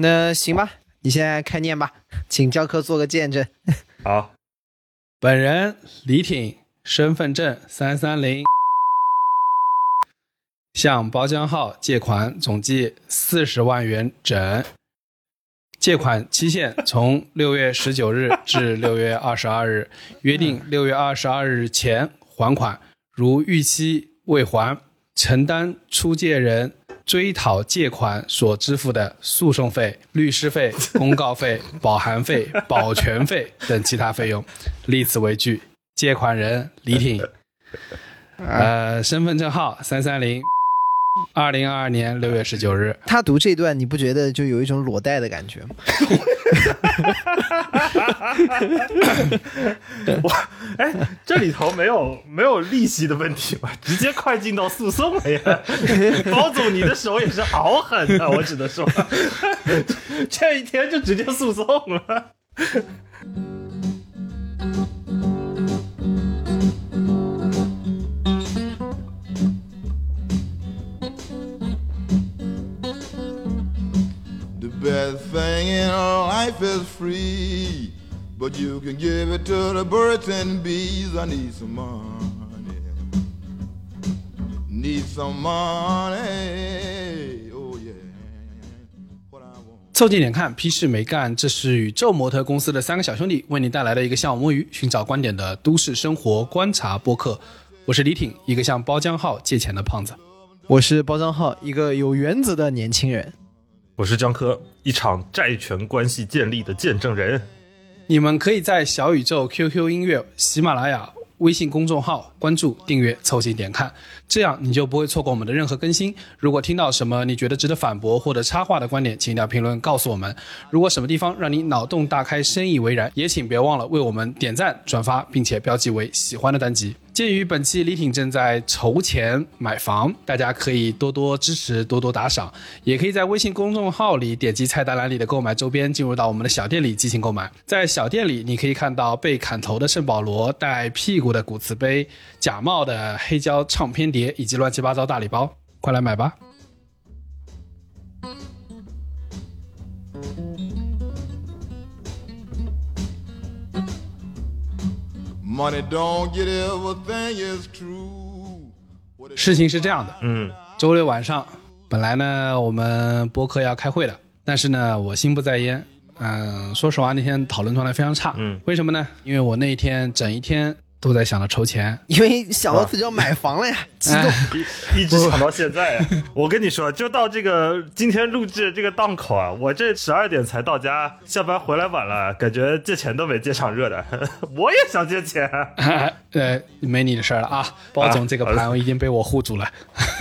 那行吧，你现在开念吧，请教科做个见证。好，本人李挺，身份证三三零，向包江浩借款总计四十万元整，借款期限从六月十九日至六月二十二日，约定六月二十二日前还款，如逾期未还，承担出借人追讨借款所支付的诉讼费、律师费、公告费、保函费、保全费等其他费用。立此为据，借款人李挺，呃，身份证号三三零，二零二二年六月十九日。他读这段，你不觉得就有一种裸贷的感觉吗？我哎，这里头没有没有利息的问题吧？直接快进到诉讼了呀！包总，你的手也是好狠啊！我只能说，这一天就直接诉讼了。The thing in life is free, but you can give it to the birds and bees. I need some money. Need some money. Oh, yeah. What I want. 凑近点看，屁事没干。这是宇宙模特公司的三个小兄弟为你带来的一个向往摸鱼、寻找观点的都市生活观察播客。我是李挺，一个向包江浩借钱的胖子。我是包账号，一个有原则的年轻人。我是江科，一场债权关系建立的见证人。你们可以在小宇宙、QQ 音乐、喜马拉雅、微信公众号关注、订阅、凑近点看，这样你就不会错过我们的任何更新。如果听到什么你觉得值得反驳或者插话的观点，请一定要评论告诉我们。如果什么地方让你脑洞大开、深以为然，也请别忘了为我们点赞、转发，并且标记为喜欢的单集。鉴于本期李挺正在筹钱买房，大家可以多多支持，多多打赏，也可以在微信公众号里点击菜单栏里的购买周边，进入到我们的小店里进行购买。在小店里，你可以看到被砍头的圣保罗、带屁股的古瓷杯、假冒的黑胶唱片碟以及乱七八糟大礼包，快来买吧！事情是这样的，嗯，周六晚上，本来呢我们播客要开会的，但是呢我心不在焉。嗯，说实话，那天讨论状态非常差。嗯，为什么呢？因为我那一天整一天都在想着筹钱。因为想到自己要买房了呀，激动。一一直想到现在啊！我跟你说，就到这个今天录制这个档口啊，我这十二点才到家，下班回来晚了，感觉借钱都没借上热的。我也想借钱，呃，没你的事儿了啊，包总这个盘已经被我护住了。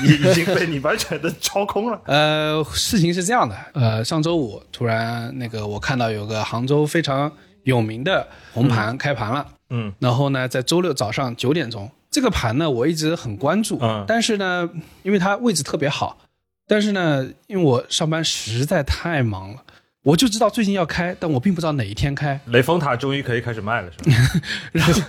已已经被你完全的掏空了。呃，事情是这样的，呃，上周五突然那个我看到有个杭州非常有名的红盘开盘了，嗯，然后呢，在周六早上九点钟，这个盘呢我一直很关注，嗯。但是呢，因为它位置特别好，但是呢，因为我上班实在太忙了，我就知道最近要开，但我并不知道哪一天开，雷峰塔终于可以开始卖了，是吧？然后，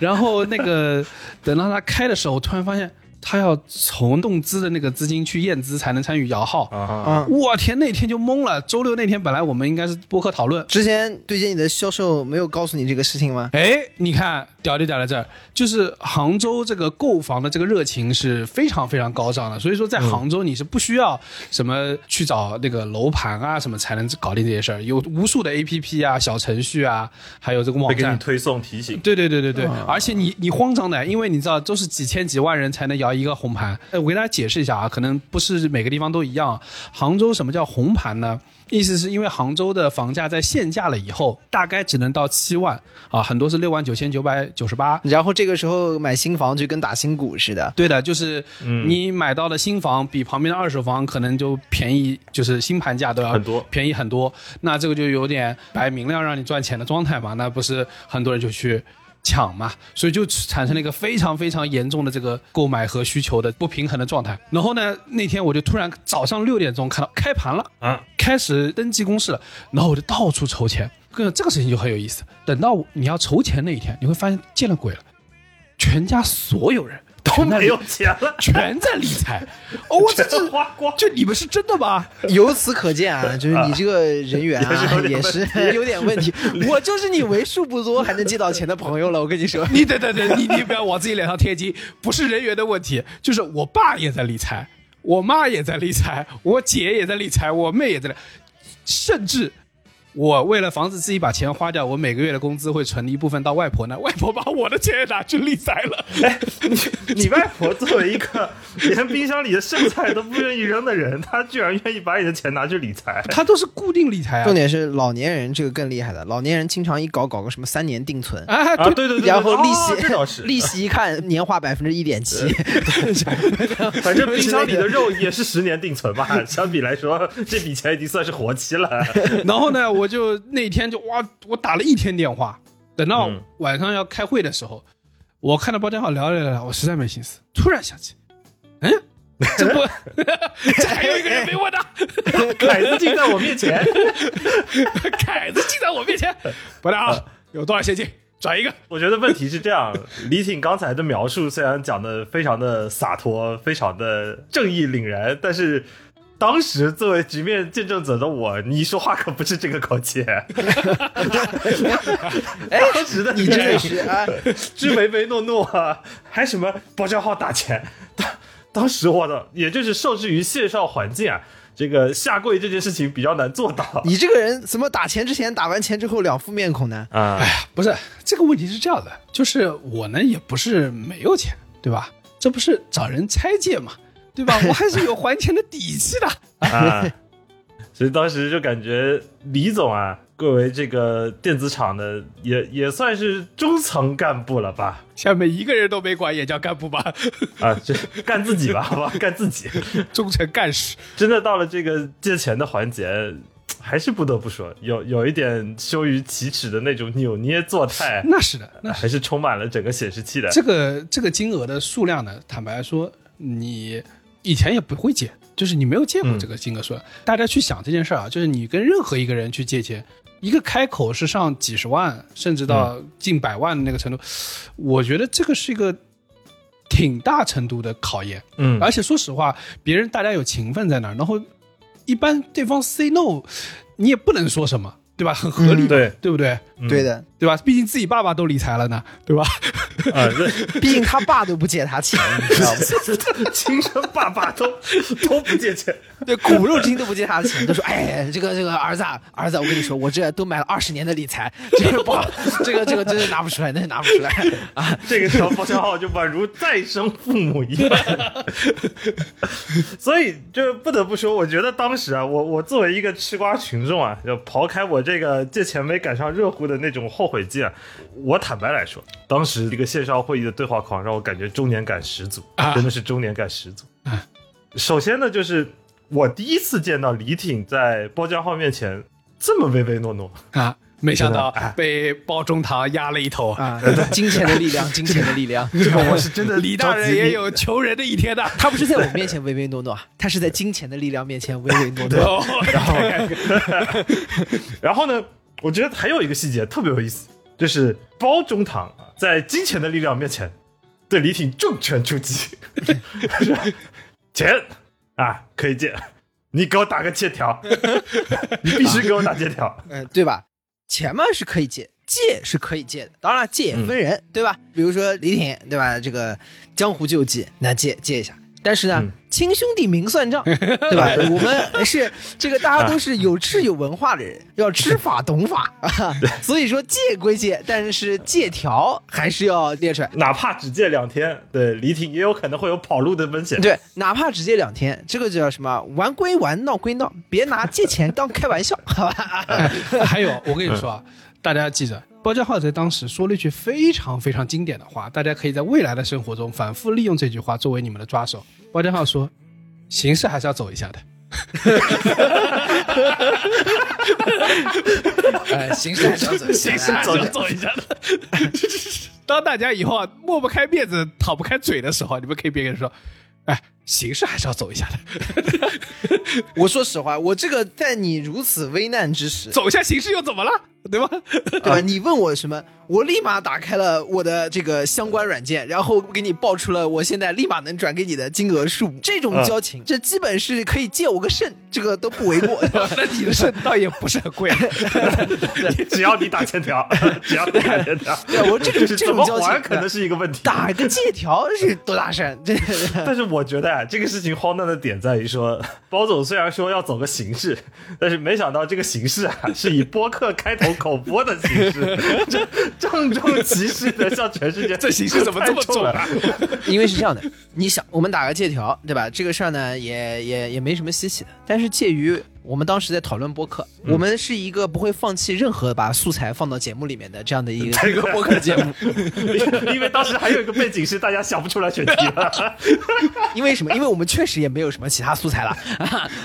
然后那个等到它开的时候，我突然发现他要从动资的那个资金去验资才能参与摇号。啊我天，那天就懵了。周六那天本来我们应该是播客讨论，之前对接你的销售没有告诉你这个事情吗？哎，你看屌就屌在这儿，就是杭州这个购房的这个热情是非常非常高涨的，所以说在杭州你是不需要什么去找那个楼盘啊什么才能搞定这些事儿，有无数的 A P P 啊、小程序啊，还有这个网站。会给你推送提醒。对对对对对，而且你你慌张的，因为你知道都是几千几万人才能摇一个红盘。呃，我给大家解释一下啊，可能不是每个地方都一样。杭州什么叫红盘呢？意思是因为杭州的房价在限价了以后，大概只能到七万啊，很多是六万九千九百九十八。然后这个时候买新房就跟打新股似的。对的，就是你买到的新房比旁边的二手房可能就便宜，就是新盘价都要很多便宜很多。那这个就有点摆明了让你赚钱的状态嘛，那不是很多人就去抢嘛，所以就产生了一个非常非常严重的这个购买和需求的不平衡的状态。然后呢，那天我就突然早上六点钟看到开盘了，啊，开始登记公示了，然后我就到处筹钱。这个这个事情就很有意思。等到你要筹钱那一天，你会发现见了鬼了，全家所有人都都没有钱了，全在理财。哦，我这全是花光。就你们是真的吗？由此可见啊，就是你这个人缘啊，也也是是有点问题。我就是你为数不多还能借到钱的朋友了，我跟你说。你等等等，你你不要往自己脸上贴金，不是人缘的问题，就是我爸也在理财，我妈也在理财，我姐也在理财，我妹也在理，甚至。我为了防止自己把钱花掉，我每个月的工资会存一部分到外婆那，外婆把我的钱也拿去理财了。你你外婆作为一个连冰箱里的剩菜都不愿意扔的人，她居然愿意把你的钱拿去理财。她都是固定理财啊重。点是老年人这个更厉害的，老年人经常一搞搞个什么三年定存，啊，啊，对，对对对，然后利息是，利息一看年化百分之一点七，反正冰箱里的肉也是十年定存吧。相比来说，这笔钱已经算是活期了。然后呢，我就那天就哇，我打了一天电话，等到嗯晚上要开会的时候，我看到包间号聊聊聊，我实在没心思，突然想起，嗯，这不，这还有一个人没问呢，凯子竟在我面前，凯子竟在我面前，包间号有多少现金？转一个。我觉得问题是这样，李挺刚才的描述虽然讲的非常的洒脱，非常的正义凛然，但是当时作为局面见证者的我，你说话可不是这个口气。哎，当时的你真的是啊，之唯唯诺诺啊，还什么包账号打钱，当当时我的也就是受制于线上环境啊，这个下跪这件事情比较难做到你这个人怎么打钱之前打完钱之后两副面孔呢？啊。哎呀不是这个问题是这样的，就是我呢也不是没有钱，对吧？这不是找人拆借嘛，对吧？我还是有还钱的底气的。啊，所以当时就感觉李总啊，作为这个电子厂的，也也算是中层干部了吧？下面一个人都没管，也叫干部吧？啊，这干自己吧，好吧，干自己。忠诚干事。真的到了这个借钱的环节，还是不得不说，有有一点羞于启齿的那种扭捏作态，那是的，那是还是充满了整个显示器的。这个这个金额的数量呢，坦白说，你以前也不会借，就是你没有借过这个金额数量。大家去想这件事儿啊，就是你跟任何一个人去借钱，一个开口是上几十万，甚至到近百万的那个程度，我觉得这个是一个挺大程度的考验。嗯而且说实话，别人大家有情分在那儿，然后一般对方 say no，你也不能说什么，对吧？很合理，嗯对对不对？对的，对吧？毕竟自己爸爸都理财了呢，对吧？啊，这 毕竟他爸都不借他钱，你知道吗？亲生爸爸都 都不借钱，对，骨肉亲都不借他的钱，都说哎，这个这个儿子啊，儿子啊，我跟你说，我这都买了二十年的理财，这个不好，这个这个真是拿不出来，那是拿不出来啊。这个条包厢号就宛如再生父母一样。所以就不得不说，我觉得当时啊，我我作为一个吃瓜群众啊，就刨开我这个借钱没赶上热乎的那种后悔劲啊，我坦白来说，当时这个线上会议的对话框让我感觉中年感十足，啊真的是中年感十足。首先呢，就是我第一次见到李挺在包浆浩面前这么唯唯诺诺。啊，没想到被包中堂压了一头。啊，金钱的力量，金钱的力量。这个我是真的李大人也有求人的一天的。他不是在我面前唯唯诺诺，他是在金钱的力量面前唯唯诺诺。哦，然后 然后呢，我觉得还有一个细节特别有意思，就是包中堂啊在金钱的力量面前，对李挺重拳出击，是吧钱啊可以借，你给我打个借条，你必须给我打借条。嗯，对吧？钱嘛是可以借，借是可以借的。当然，借也分人，对吧？比如说李挺，对吧？这个江湖救济，那借借一下。但是呢，嗯亲兄弟明算账，对吧？我们是这个大家都是有智有文化的人，要知法懂法啊。所以说借归借，但是借条还是要列出来。哪怕只借两天，对李挺也有可能会有跑路的风险。对，哪怕只借两天，这个叫什么？玩归玩，闹归闹，别拿借钱当开玩笑，好吧？还有，我跟你说啊，大家记着，包家浩在当时说了一句非常非常经典的话，大家可以在未来的生活中反复利用这句话作为你们的抓手。包家浩说：“形式还是要走一下的。呃，形式还是要走，形式还是要走一下的。当大家以后啊抹不开面子、讨不开嘴的时候，你们可以别跟人说：“哎，形式还是要走一下的，我说实话，我这个在你如此危难之时，走一下形式又怎么了？对吧？对吧？你问我什么，我立马打开了我的这个相关软件，然后给你报出了我现在立马能转给你的金额数。这种交情，这基本是可以借我个肾，这个都不为过。那你的肾倒也不是很贵，只要你打欠条，只要你打欠条，对我这种这种交情还可能是一个问题。打个借条是多大事儿？这但是我觉得啊，这个事情荒诞的点在于说，包总虽然说要走个形式，但是没想到这个形式啊，是以播客开头口播的形式，这郑重其事的向全世界，这形式怎么这么重了？啊？因为是这样的，你想，我们打个借条，对吧？这个事儿呢，也也也没什么稀奇的。但是介于我们当时在讨论播客，我们是一个不会放弃任何把素材放到节目里面的这样的一个一个 播客节目。因为当时还有一个背景是大家想不出来选题了。因为什么？因为我们确实也没有什么其他素材了。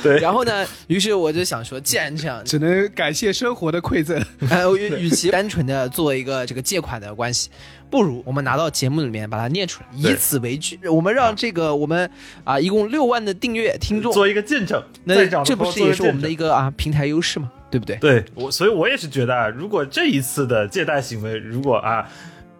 对然后呢，于是我就想说，既然这样，只能感谢生活的馈赠。呃，与与其单纯的做一个这个借款的关系，不如我们拿到节目里面把它念出来，以此为据，我们让这个我们啊一共六万的订阅听众，做一个见证，那这不是也是我们的一个啊平台优势吗？对不对？对我，所以我也是觉得啊，如果这一次的借贷行为，如果啊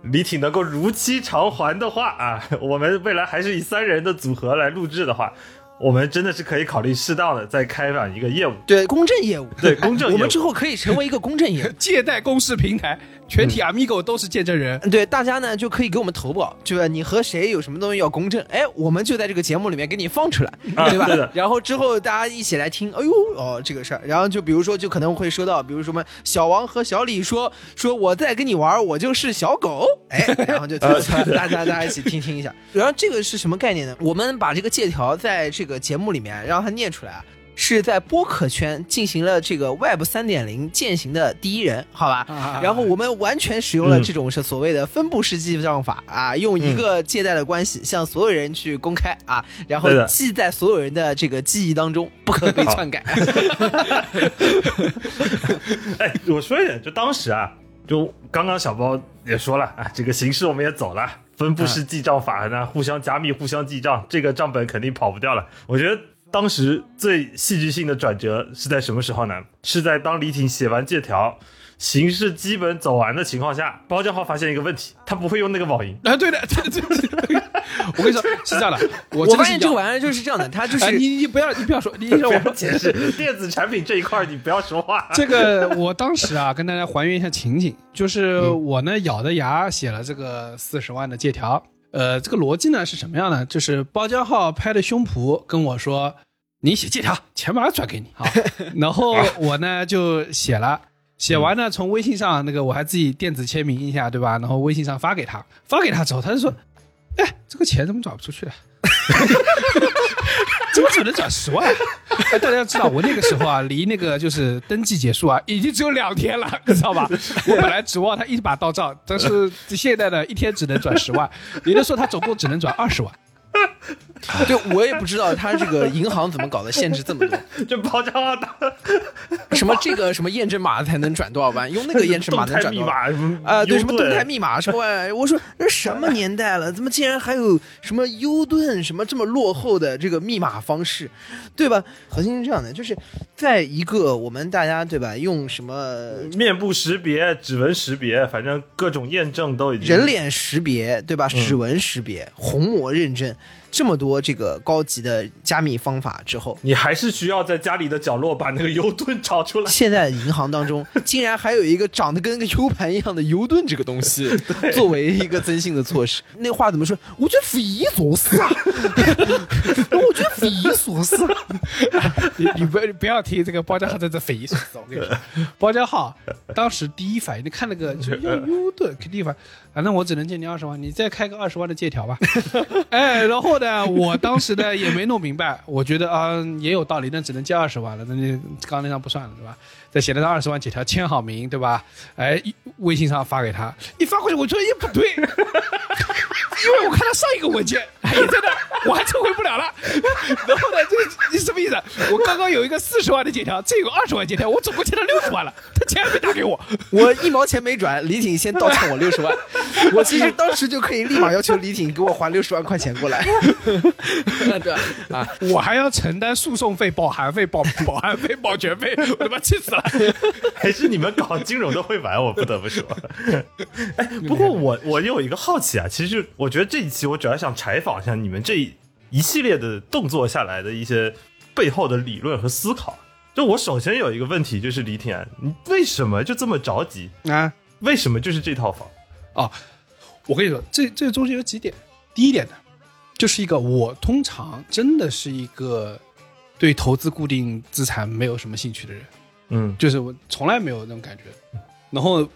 李挺能够如期偿还的话啊，我们未来还是以三人的组合来录制的话，我们真的是可以考虑适当的再开展一个业务。对，公证业务，对公证业务我们之后可以成为一个公证业务。借贷公示平台，全体 Amigo 都是见证人。对，大家呢就可以给我们投保，就是？你和谁有什么东西要公证，哎，我们就在这个节目里面给你放出来，对吧？然后之后大家一起来听，哎呦哦这个事儿，然后就比如说就可能会说到，比如什么小王和小李说说我在跟你玩，我就是小狗，哎，然后就大家大家一起听听一下。然后这个是什么概念呢？我们把这个借条在这个节目里面让他念出来啊。是在播客圈进行了这个 Web 三点零践行的第一人，好吧？啊然后我们完全使用了这种是所谓的分布式记账法啊，用一个借贷的关系向所有人去公开啊，然后记在所有人的这个记忆当中，不可被篡改。哎，我说一点，就当时啊，就刚刚小包也说了啊，这个形式我们也走了，分布式记账法呢，互相加密、互相记账，这个账本肯定跑不掉了。我觉得当时最戏剧性的转折是在什么时候呢？是在当李挺写完借条。形式基本走完的情况下，包账号发现一个问题，他不会用那个网银，啊，对的，对对对对，我跟你说是这样的，我发现这个玩意儿就是这样的，他就是哎，你你不要你不要说，你让 不要我解释电子产品这一块，你不要说话。这个我当时啊，跟大家还原一下情景，就是我呢咬着牙写了这个四十万的借条。呃，这个逻辑呢是什么样呢？就是包浆号拍的胸脯跟我说：“你写借条，钱马上转给你。”啊，然后我呢就写了。写完呢，从微信上那个我还自己电子签名一下，对吧？然后微信上发给他，发给他之后，他就说：“哎，这个钱怎么转不出去了？怎么只能转十万？”哎，大家要知道我那个时候啊，离那个就是登记结束啊，已经只有两天了，你知道吧？我本来指望他一把到账，但是现在呢，一天只能转十万，也就是说他总共只能转二十万。对我也不知道他这个银行怎么搞的，限制这么多。就包账号打什么这个什么验证码才能转多少万？用那个验证码能转多少万？啊，对，什么动态密码什么玩意儿？我说这什么年代了，怎么竟然还有什么优盾什么这么落后的这个密码方式，对吧？核心是这样的，就是在一个我们大家对吧，用什么面部识别、指纹识别，反正各种验证都已经人脸识别对吧，指纹识别、虹膜认证这么多这个高级的加密方法之后，你还是需要在家里的角落把那个油盾找出来。现在银行当中 竟然还有一个长得跟个 U 盘一样的油盾这个东西，作为一个增信的措施。那话怎么说？我觉得匪夷所思啊！我觉得匪夷所思。你你不不要提这个包家浩在这匪夷所思，我跟你说，包家浩当时第一反应，你看那个就是要优盾，肯定反，反正我只能借你二十万，你再开个二十万的借条吧。哎，然后呢，我当时呢也没弄明白，我觉得啊、也有道理，那只能借二十万了，那你刚刚那张不算了，对吧？再写了张二十万借条，签好名，对吧？哎，微信上发给他，一发过去，我觉得也不对，因为我看他上一个文件还在那，我还撤回不了了。然后呢，这个你什么意思？我刚刚有一个四十万的借条，这有二十万借条，我总共欠他六十万了，他钱还没打给我。我一毛钱没转，李挺先倒欠我六十万，我其实当时就可以立马要求李挺给我还六十万块钱过来，对吧？啊，我还要承担诉讼费、保函费、保保函费、保全费，我他妈气死了！还是你们搞金融的会玩，我不得不说。哎，不过我我有一个好奇啊，其实我觉得这一期我主要想采访一下你们这一一系列的动作下来的一些背后的理论和思考。就我首先有一个问题，就是李挺，你为什么就这么着急？啊，为什么就是这套房？啊，我跟你说，这这中间有几点。第一点呢，就是一个我通常真的是一个对投资固定资产没有什么兴趣的人，嗯就是我从来没有那种感觉，然后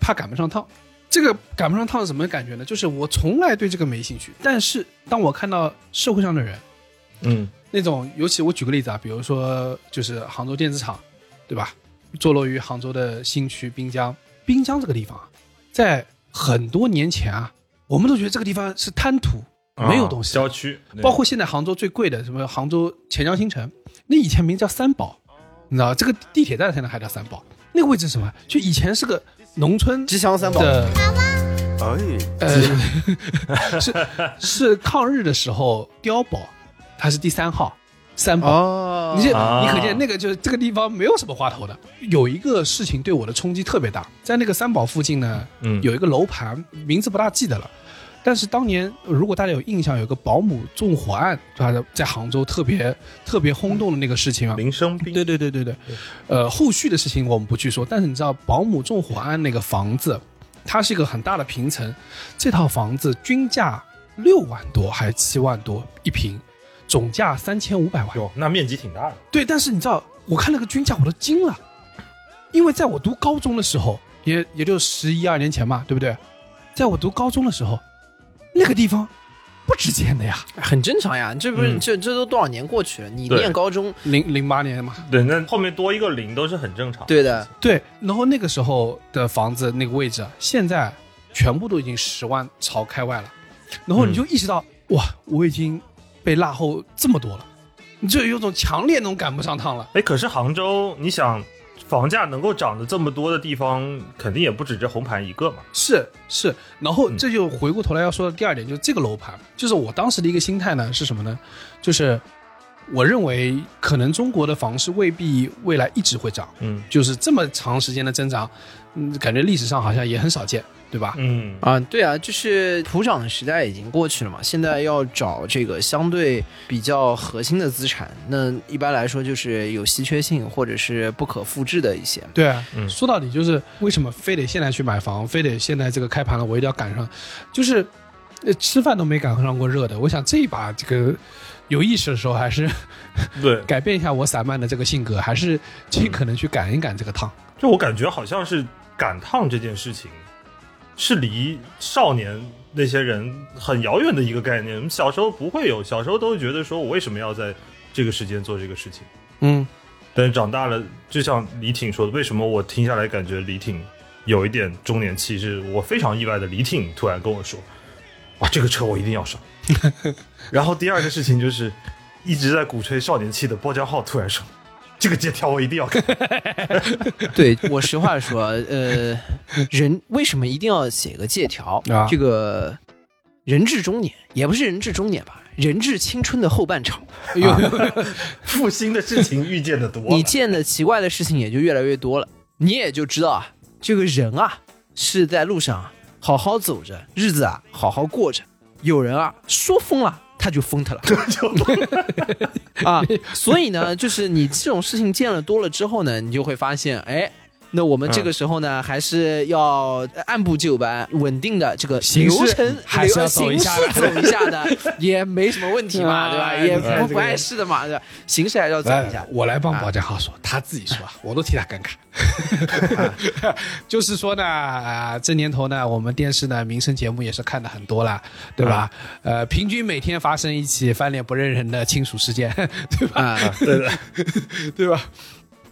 怕赶不上趟。这个赶不上趟是什么感觉呢？就是我从来对这个没兴趣，但是当我看到社会上的人，嗯那种，尤其我举个例子啊，比如说就是杭州电子厂，对吧？坐落于杭州的新区滨江，滨江这个地方啊，在很多年前啊，我们都觉得这个地方是滩涂，没有东西，郊区，包括现在杭州最贵的什么杭州钱江新城，那以前名叫三宝，你知道这个地铁站现在还叫三宝，那个位置是什么？就以前是个农村吉祥三宝的，哎，呃，是是抗日的时候碉堡，它是第三号三宝。哦你这啊你可见那个就是这个地方没有什么花头的。有一个事情对我的冲击特别大，在那个三宝附近呢，嗯有一个楼盘，名字不大记得了。但是当年如果大家有印象，有个保姆纵火案，对吧？在杭州特别特别轰动的那个事情啊。林生斌，对对对对对，呃，后续的事情我们不去说，但是你知道保姆纵火案那个房子，它是一个很大的平层，这套房子均价六万多还是七万多一平，总价三千五百万。哟，那面积挺大的。对，但是你知道，我看那个均价我都惊了，因为在我读高中的时候，也也就十一二年前嘛，对不对？在我读高中的时候，那个地方不值钱的呀，很正常呀，这不是嗯这这都多少年过去了？你念高中，零零八年嘛，对，那后面多一个零都是很正常。，对的，对，然后那个时候的房子那个位置，啊，现在全部都已经十万朝开外了，然后你就意识到，哇，我已经被落后这么多了，你就有种强烈那种赶不上趟了。哎，可是杭州，你想，房价能够涨得这么多的地方，肯定也不止这红盘一个嘛。是是，然后嗯这就回过头来要说的第二点，就是这个楼盘，就是我当时的一个心态呢是什么呢？就是我认为可能中国的房市未必未来一直会涨，嗯就是这么长时间的增长，嗯，感觉历史上好像也很少见，对吧？嗯啊，对啊，就是普涨的时代已经过去了嘛，现在要找这个相对比较核心的资产，那一般来说就是有稀缺性或者是不可复制的一些。对啊，嗯说到底就是为什么非得现在去买房，非得现在这个开盘了，我一定要赶上，就是呃吃饭都没赶上过热的。我想这一把这个有意识的时候，还是对，改变一下我散漫的这个性格，还是尽可能去赶一赶这个趟。就我感觉好像是赶趟这件事情，是离少年那些人很遥远的一个概念。我们小时候不会有，小时候都会觉得说我为什么要在这个时间做这个事情。嗯，但是长大了，就像李挺说的，为什么我听下来感觉李挺有一点中年气质？我非常意外的，李挺突然跟我说：“哇，这个车我一定要上。” 然后第二个事情就是一直在鼓吹少年气的包浆浩突然说：“这个借条我一定要看。对我实话说，呃，人为什么一定要写个借条？啊这个人至中年，也不是人至中年吧，人至青春的后半场，哎呦，负心的事情遇见的多，你见的奇怪的事情也就越来越多了，你也就知道啊，这个人啊是在路上啊好好走着，日子啊好好过着。有人啊说疯了，他就疯他了 啊。所以呢，就是你这种事情见了多了之后呢，你就会发现，哎。那我们这个时候呢，还是要按部就班、稳定的这个流程，还是要走一下的走一下的，也没什么问题嘛，对吧？也不不碍事的嘛，对吧？形式还是要走一下。，我来帮保家浩说，他自己说，我都替他尴尬。就是说呢，啊，这年头呢，我们电视呢民生节目也是看的很多了，对吧？呃，平均每天发生一起翻脸不认人的亲属事件，对吧？啊，对的，对吧？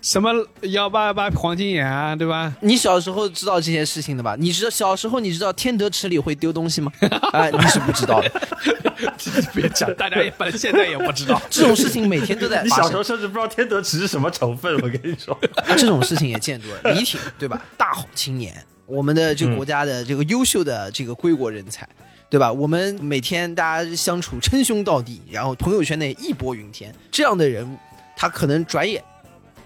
什么幺八八黄金眼啊，对吧？你小时候知道这些事情的吧？你知道小时候你知道天德池里会丢东西吗？啊、你是不知道的。别讲，大家也反正现在也不知道。这种事情每天都在你，小时候甚至不知道天德池是什么成分，我跟你说。这种事情也见多了。李挺对吧？大好青年，我们的这个国家的这个优秀的这个归国人才。对吧？我们每天大家相处称兄道弟，然后朋友圈内义薄云天，这样的人，他可能转眼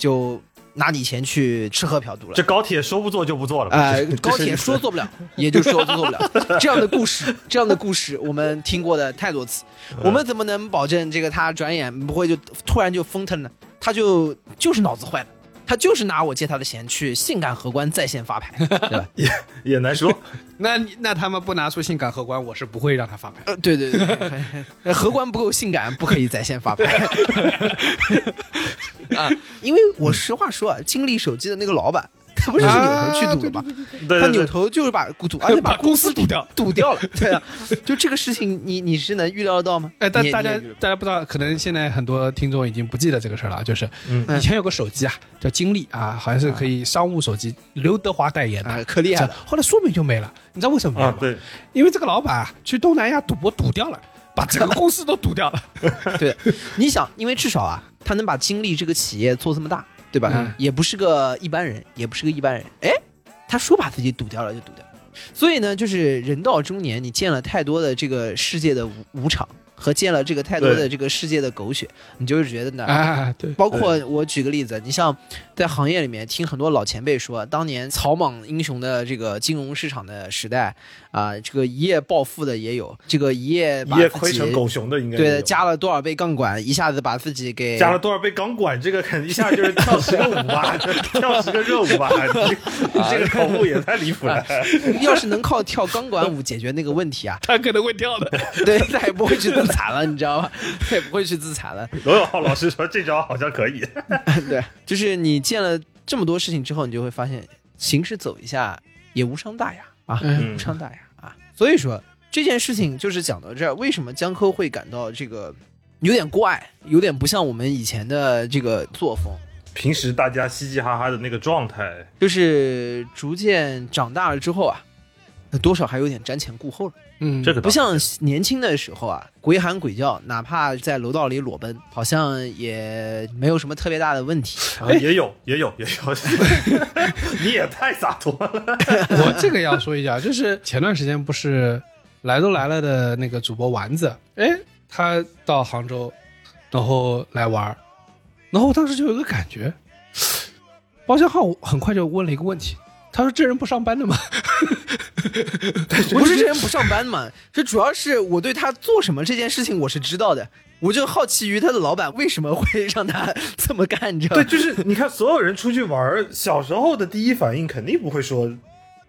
就拿你钱去吃喝嫖赌了这。高铁说不做就不做了。呃这，高铁说做不了，也就说做不了。这样的故事，这样的故事我们听过的太多次。我们怎么能保证这个他转眼不会就突然就疯腾呢？他就就是脑子坏了，他就是拿我借他的钱去性感荷官在线发牌，对吧？也难说。那那他们不拿出性感荷官，我是不会让他发牌。对对对，荷官不够性感，不可以在线发牌。啊，因为我实话说啊，金立手机的那个老板，他不是扭头去赌的吗？他扭头就是把赌，而且把把公司赌掉，赌掉了。对啊，就这个事情你，你是能预料得到吗？哎，但大家大家不知道，可能现在很多听众已经不记得这个事儿了。就是嗯以前有个手机啊，叫金立啊，好像是可以商务手机，刘德华代言的，啊，可厉害了。后来说没就没了。你知道为什么吗？，啊对，因为这个老板啊，去东南亚赌博赌掉了，把整个公司都赌掉了。对，你想，因为至少啊，他能把金立这个企业做这么大，对吧？嗯也不是个一般人，也不是个一般人。哎，他说把自己赌掉了就赌掉。所以呢，就是人到中年，你见了太多的这个世界的无无常，和见了这个太多的这个世界的狗血，你就是觉得呢，啊，对，包括我举个例子，你像在行业里面听很多老前辈说，当年草莽英雄的这个金融市场的时代啊、这个一夜暴富的也有，这个一夜把一夜自己亏成狗熊的应该对加了多少倍杠杆，一下子把自己给加了多少倍钢管，这个肯定一下就是跳十个舞吧，跳十个热舞吧，这个口误也太离谱了。要是能靠跳钢管舞解决那个问题啊，他可能会跳的。对他也不会去自残了，你知道吗？他也不会去自残了。罗永浩老师说这招好像可以，对，就是你见了这么多事情之后，你就会发现，行尸走一下也无伤大雅啊，嗯。无伤大雅啊。所以说这件事情就是讲到这儿，为什么江科会感到这个有点怪，有点不像我们以前的这个作风，平时大家嘻嘻哈哈的那个状态，就是逐渐长大了之后啊，多少还有点瞻前顾后了。嗯，这个不像年轻的时候啊，鬼喊鬼叫，哪怕在楼道里裸奔，好像也没有什么特别大的问题。啊也有也有也有，你也太洒脱了。我这个要说一下，就是前段时间不是来都来了的那个主播丸子，哎，他到杭州，然后来玩，然后我当时就有个感觉，包厢号很快就问了一个问题，他说这人不上班的吗？不是这人不上班嘛，这主要是我对他做什么这件事情我是知道的，我就好奇于他的老板为什么会让他这么干，你知道吗对，就是你看，所有人出去玩，小时候的第一反应肯定不会说，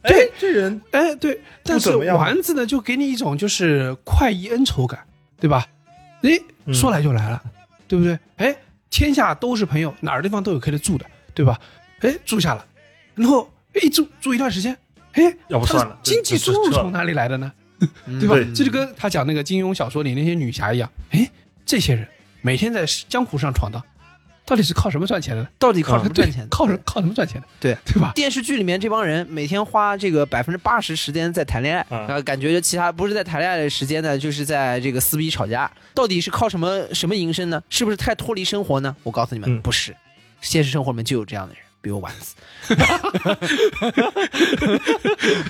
对哎，这人哎，对，但是怎么样丸子呢，就给你一种就是快意恩仇感，对吧？哎，嗯说来就来了，对不对？哎，天下都是朋友，哪儿地方都有可以住的，对吧？哎，住下了，然后哎住住一段时间，哎，要不算了经济收入从哪里来的呢？对吧？这就跟他讲那个金庸小说里那些女侠一样，哎，这些人每天在江湖上闯荡，到底是靠什么赚钱的呢？到底靠什么赚钱？靠什靠什么赚钱的？对对吧？电视剧里面这帮人每天花这个百分之八十时间在谈恋爱，啊然后感觉其他不是在谈恋爱的时间呢，就是在这个撕逼吵架。到底是靠什么什么营生呢？是不是太脱离生活呢？我告诉你们，嗯不是，现实生活里面就有这样的人，比如丸子。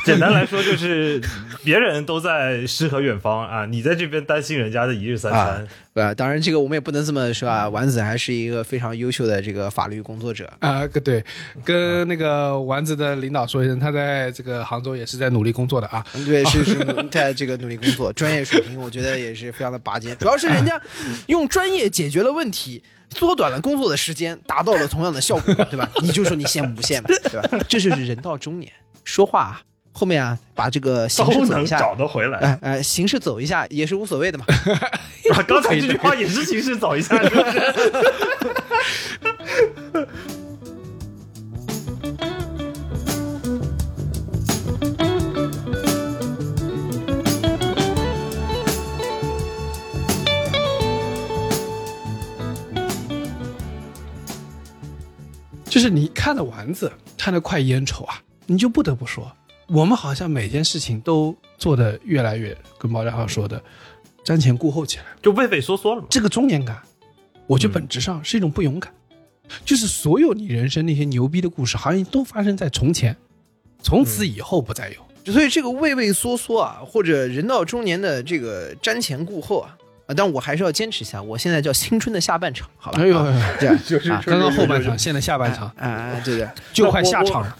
简单来说就是别人都在诗和远方啊，你在这边担心人家的一日三餐。呃，当然这个我们也不能这么说啊，丸子还是一个非常优秀的这个法律工作者。啊，跟对，跟那个丸子的领导说一声，他在这个杭州也是在努力工作的啊。对，是是在这个努力工作，专业水平我觉得也是非常的拔尖。主要是人家用专业解决了问题，缩短了工作的时间，达到了同样的效果，对吧？你就说你羡慕不羡慕，对吧？这就是人到中年，说话啊，后面啊，把这个形式走一下，找得回来。哎哎，形式走一下也是无所谓的嘛。啊刚才这句话也是形式走一下，是不是？就是你看的丸子，看的快烟丑啊，你就不得不说，我们好像每件事情都做的越来越跟毛家浩说的瞻前顾后起来。就畏畏缩缩了嘛。这个中年感，我觉得嗯本质上是一种不勇敢，就是所有你人生那些牛逼的故事，好像都发生在从前，从此以后不再有。所以这个畏畏缩缩啊，或者人到中年的这个瞻前顾后啊，啊，但我还是要坚持一下，我现在叫青春的下半场，好吧？哎呦，啊 这样就是啊刚刚后半场，现在下半场啊啊，对对，就快下场了。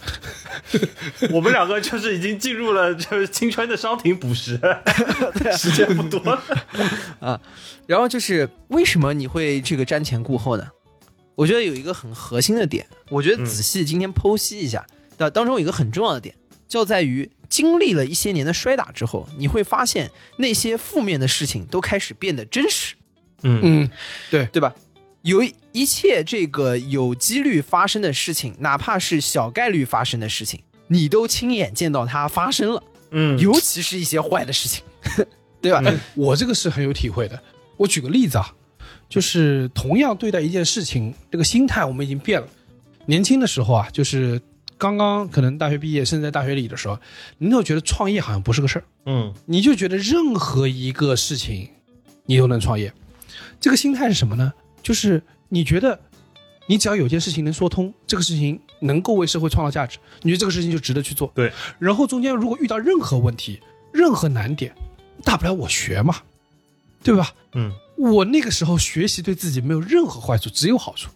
我们两个就是已经进入了就是青春的伤停补时，时间不多了啊。然后就是为什么你会这个瞻前顾后呢？我觉得有一个很核心的点，我觉得仔细今天剖析一下，的当中有一个很重要的点，就在于经历了一些年的摔打之后，你会发现那些负面的事情都开始变得真实，嗯嗯，对对吧？有一一切这个有几率发生的事情，哪怕是小概率发生的事情，你都亲眼见到它发生了，嗯，尤其是一些坏的事情，对吧？嗯我这个是很有体会的。我举个例子啊，就是同样对待一件事情，这个心态我们已经变了。年轻的时候啊，就是刚刚可能大学毕业，甚至在大学里的时候，你都觉得创业好像不是个事儿，嗯你就觉得任何一个事情你都能创业。这个心态是什么呢？就是你觉得你只要有件事情能说通，这个事情能够为社会创造价值，你觉得这个事情就值得去做。对，然后中间如果遇到任何问题、任何难点，大不了我学嘛，对吧？嗯我那个时候学习对自己没有任何坏处，只有好处。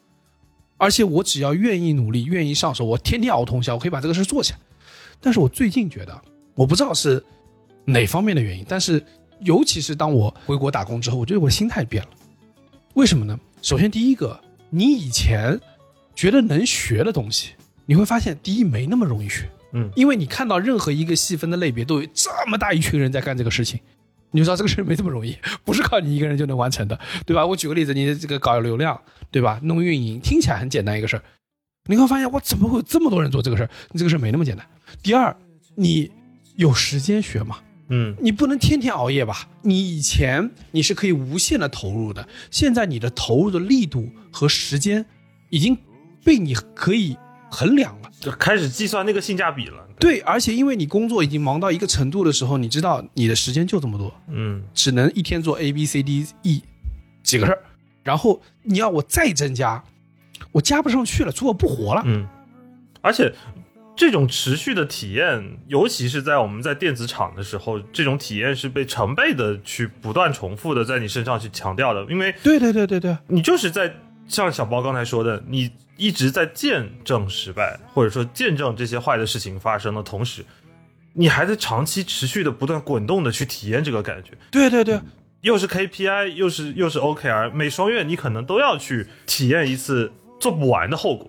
而且我只要愿意努力、愿意上手，我天天熬通宵，我可以把这个事做起来。但是我最近觉得，我不知道是哪方面的原因，但是尤其是当我回国打工之后，我觉得我心态变了。为什么呢？首先，第一个，你以前觉得能学的东西，你会发现，第一没那么容易学，嗯因为你看到任何一个细分的类别都有这么大一群人在干这个事情，你就知道这个事没这么容易，不是靠你一个人就能完成的，对吧？我举个例子，你这个搞流量，对吧？弄运营，听起来很简单一个事儿，你会发现，哇，怎么会有这么多人做这个事儿？你这个事儿没那么简单。第二，你有时间学吗？嗯你不能天天熬夜吧？你以前你是可以无限的投入的，现在你的投入的力度和时间已经被你可以衡量了。就开始计算那个性价比了。对，而且因为你工作已经忙到一个程度的时候，你知道你的时间就这么多，嗯只能一天做 A B C D E 几个事儿，然后你要我再增加，我加不上去了，除我不活了。嗯，而且这种持续的体验，尤其是在我们在电子厂的时候，这种体验是被成倍的去不断重复的在你身上去强调的，因为对对对对对，你就是在像小包刚才说的，你一直在见证失败，或者说见证这些坏的事情发生的同时，你还在长期持续的不断滚动的去体验这个感觉。对对对，又是 KPI，又是又是 OKR，每双月你可能都要去体验一次做不完的后果。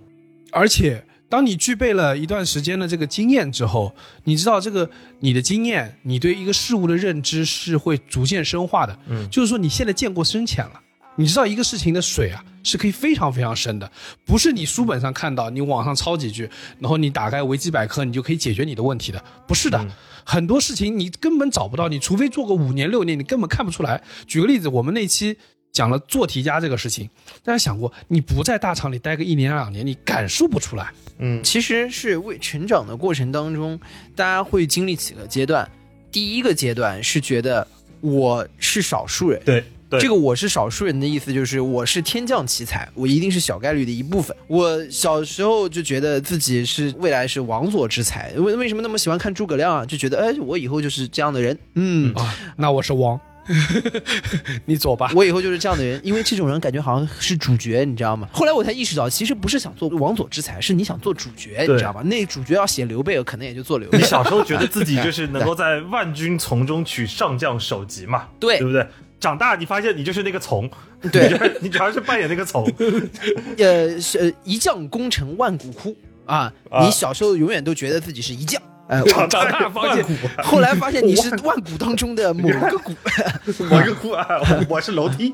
而且当你具备了一段时间的这个经验之后，你知道这个你的经验，你对一个事物的认知是会逐渐深化的。嗯就是说你现在见过深浅了。你知道一个事情的水啊，是可以非常非常深的，不是你书本上看到，你网上抄几句，然后你打开维基百科，你就可以解决你的问题的，不是的。嗯很多事情你根本找不到，你除非做个五年六年，你根本看不出来。举个例子，我们那期讲了做题家这个事情，大家想过，你不在大厂里待个一年两年，你感受不出来。嗯其实是为成长的过程当中，大家会经历几个阶段。第一个阶段是觉得我是少数人，对对，这个我是少数人的意思就是我是天降奇才，我一定是小概率的一部分。我小时候就觉得自己是未来是王佐之才，为为什么那么喜欢看诸葛亮啊？就觉得哎，我以后就是这样的人，嗯，啊，那我是王，你走吧。我以后就是这样的人，因为这种人感觉好像是主角，你知道吗？后来我才意识到，其实不是想做王佐之才，是你想做主角，你知道吗？那主角要写刘备，可能也就做刘备你。小时候觉得自己 就是能够在万军丛中取上将首级嘛，对对不对？长大你发现你就是那个从，对你主要是扮演那个从，呃，是呃一将功成万骨枯啊！啊你小时候永远都觉得自己是一将，呃，长长大发现后来发现你是万骨当中的某个骨，某个哭啊，我是楼梯，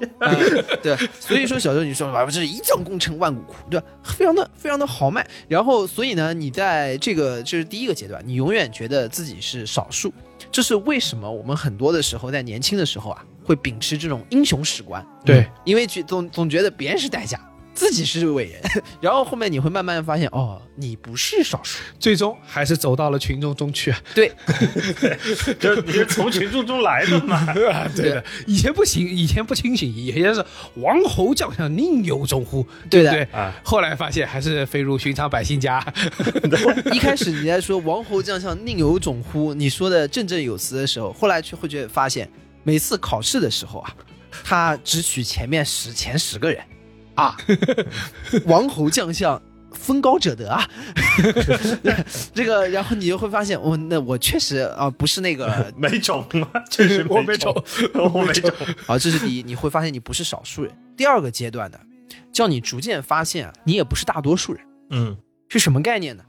对，所以说小时候你说啊，这是一将功成万骨枯，对吧？非常的非常的豪迈。然后，所以呢，你在这个这是第一个阶段，你永远觉得自己是少数。这是为什么我们很多的时候在年轻的时候啊，会秉持这种英雄史观，对，因为觉总总觉得别人是代价，自己是伟人，然后后面你会慢慢发现，哦，你不是少数。最终还是走到了群众中去。对，就是你是从群众中来的嘛。对的，以前不行，以前不清醒，以前是王侯将相宁有种乎？对的对啊后来发现还是飞入寻常百姓家。一开始你在说王侯将相宁有种乎，你说的振振有词的时候，后来却会觉得发现，每次考试的时候啊，他只取前面十前十个人啊，王侯将相。分高者得啊，这个，然后你就会发现，哦，那我确实啊，不是那个 没种嘛，确实我没种，我没种。啊，这是第一，你会发现你不是少数人。第二个阶段呢，叫你逐渐发现啊，你也不是大多数人。嗯是什么概念呢？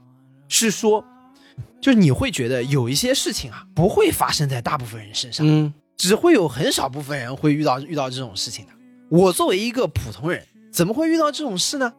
是说，就是你会觉得有一些事情啊，不会发生在大部分人身上，嗯，只会有很少部分人会遇到遇到这种事情的。我作为一个普通人，怎么会遇到这种事呢？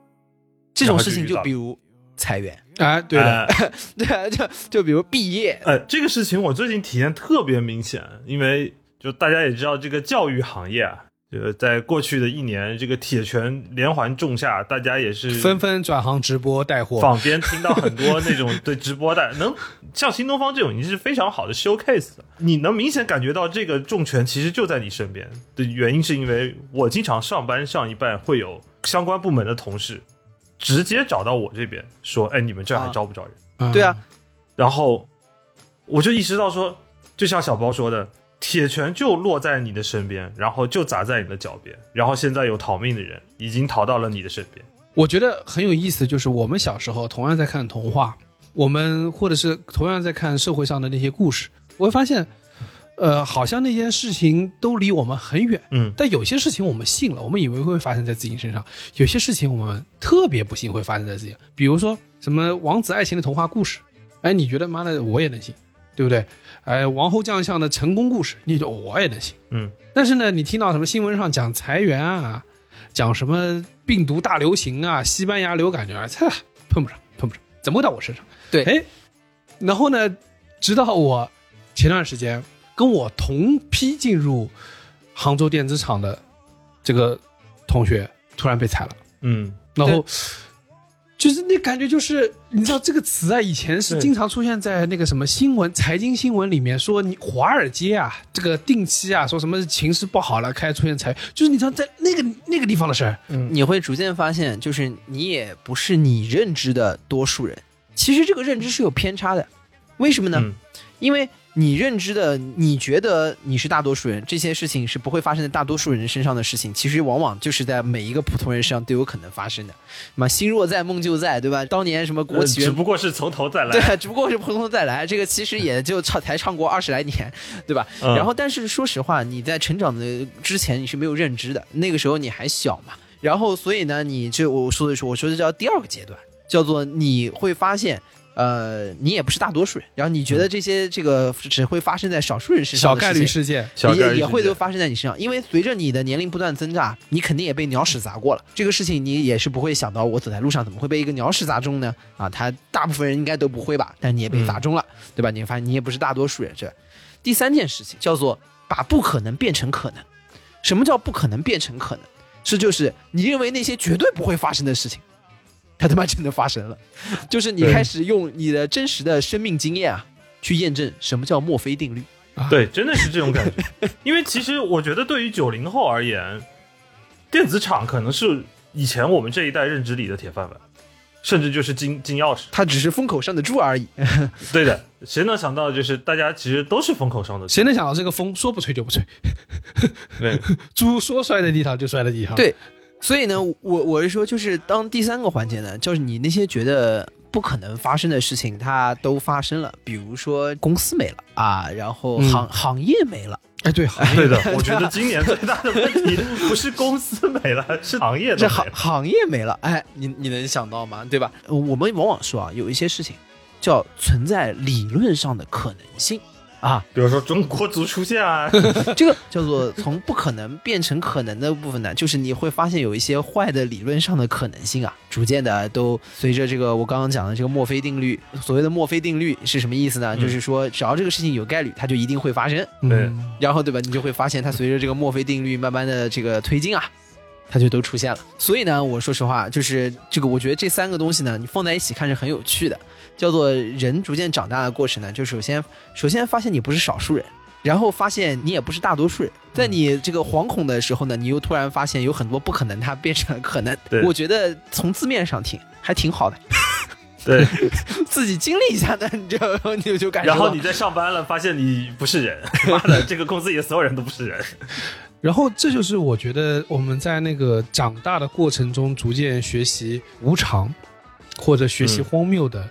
这种事情就比如裁员，啊，对的，呃 对啊，就就比如毕业，呃，这个事情我最近体验特别明显，因为就大家也知道，这个教育行业啊，就在过去的一年，这个铁拳连环重下，大家也是纷纷转行直播带货。坊间听到很多那种对直播带，能像新东方这种，已经是非常好的 showcase 了。你能明显感觉到这个重拳其实就在你身边的原因，是因为我经常上班上一半会有相关部门的同事直接找到我这边说：“哎，你们这儿还啊招不招人？”嗯对啊，，然后我就意识到说，就像小包说的，铁拳就落在你的身边，然后就砸在你的脚边，然后现在有逃命的人已经逃到了你的身边。我觉得很有意思，就是我们小时候同样在看童话，我们或者是同样在看社会上的那些故事，我会发现，呃，好像那些事情都离我们很远，嗯但有些事情我们信了，我们以为会发生在自己身上；有些事情我们特别不信会发生在自己，比如说什么王子爱情的童话故事，哎，你觉得妈的我也能信，对不对？哎，王侯将相的成功故事，你就我也能信。嗯，但是呢，你听到什么新闻上讲裁员啊，讲什么病毒大流行啊，西班牙流感啊，这碰不上，碰不上，怎么会到我身上？对哎，然后呢，直到我前段时间跟我同批进入杭州电子厂的这个同学突然被裁了，嗯，然后。就是那感觉，就是你知道这个词啊，以前是经常出现在那个什么新闻、财经新闻里面，说你华尔街啊，这个定期啊，说什么情势不好了，开始出现财，就是你知道在那个那个地方的事儿，你会逐渐发现，就是你也不是你认知的多数人，其实这个认知是有偏差的。为什么呢？嗯。因为你认知的，你觉得你是大多数人，这些事情是不会发生在大多数人身上的事情，其实往往就是在每一个普通人身上都有可能发生的。那么心若在，梦就在，对吧？当年什么国呃企人只不过是从头再来。对，只不过是从头再来，这个其实也就唱才唱过二十来年，对吧？嗯然后，但是说实话，你在成长的之前你是没有认知的，那个时候你还小嘛。然后，所以呢，你这我说的是，我说的叫第二个阶段，叫做你会发现，呃，你也不是大多数人，然后你觉得这些这个只会发生在少数人身上小概率事件，小概率也也会都发生在你身上，因为随着你的年龄不断增长，你肯定也被鸟屎砸过了。这个事情你也是不会想到，我走在路上怎么会被一个鸟屎砸中呢？啊，他大部分人应该都不会吧，但你也被砸中了，对吧？你发现你也不是大多数人。这第三件事情叫做把不可能变成可能。什么叫不可能变成可能？是就是你认为那些绝对不会发生的事情，它他妈真的发生了。就是你开始用你的真实的生命经验啊，去验证什么叫墨菲定律。对，真的是这种感觉。因为其实我觉得，对于九零后而言，电子厂可能是以前我们这一代认知里的铁饭碗，甚至就是金金钥匙。它只是风口上的猪而已。对的，谁能想到，就是大家其实都是风口上的猪。谁能想到这个风说不吹就不吹，对，猪说摔在地上就摔在地上。对所以呢，我我是说，就是当第三个环节呢，就是你那些觉得不可能发生的事情，它都发生了。比如说公司没了啊，然后嗯行、行业没了，哎对，行业对的，我觉得今年最大的问题不是公司没了，是行业都这没了。行行业没了，哎，你你能想到吗？对吧？呃我们往往说啊，有一些事情叫存在理论上的可能性啊，比如说中国足出现啊，这个叫做从不可能变成可能的部分呢，就是你会发现有一些坏的理论上的可能性啊，逐渐的都随着这个我刚刚讲的这个墨菲定律，所谓的墨菲定律是什么意思呢？嗯就是说只要这个事情有概率，它就一定会发生。对嗯然后对吧？你就会发现它随着这个墨菲定律慢慢的这个推进啊，它就都出现了。所以呢，我说实话，就是这个，我觉得这三个东西呢，你放在一起看是很有趣的，叫做人逐渐长大的过程呢。就首先，首先发现你不是少数人，然后发现你也不是大多数人，在你这个惶恐的时候呢，你又突然发现有很多不可能，它变成了可能。我觉得从字面上听还挺好的，对，自己经历一下呢，你就你就就感觉。然后你在上班了，发现你不是人，妈的，这个公司里的所有人都不是人。然后这就是我觉得我们在那个长大的过程中，逐渐学习无常，或者学习嗯荒谬的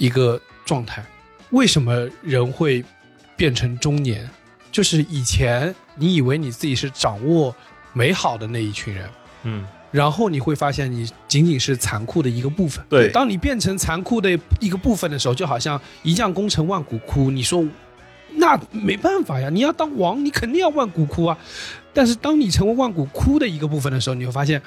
一个状态。为什么人会变成中年？就是以前你以为你自己是掌握美好的那一群人，嗯，然后你会发现你仅仅是残酷的一个部分。对当你变成残酷的一个部分的时候，就好像一将功成万骨枯。你说那没办法呀，你要当王，你肯定要万骨枯啊。但是当你成为万骨枯的一个部分的时候，你会发现，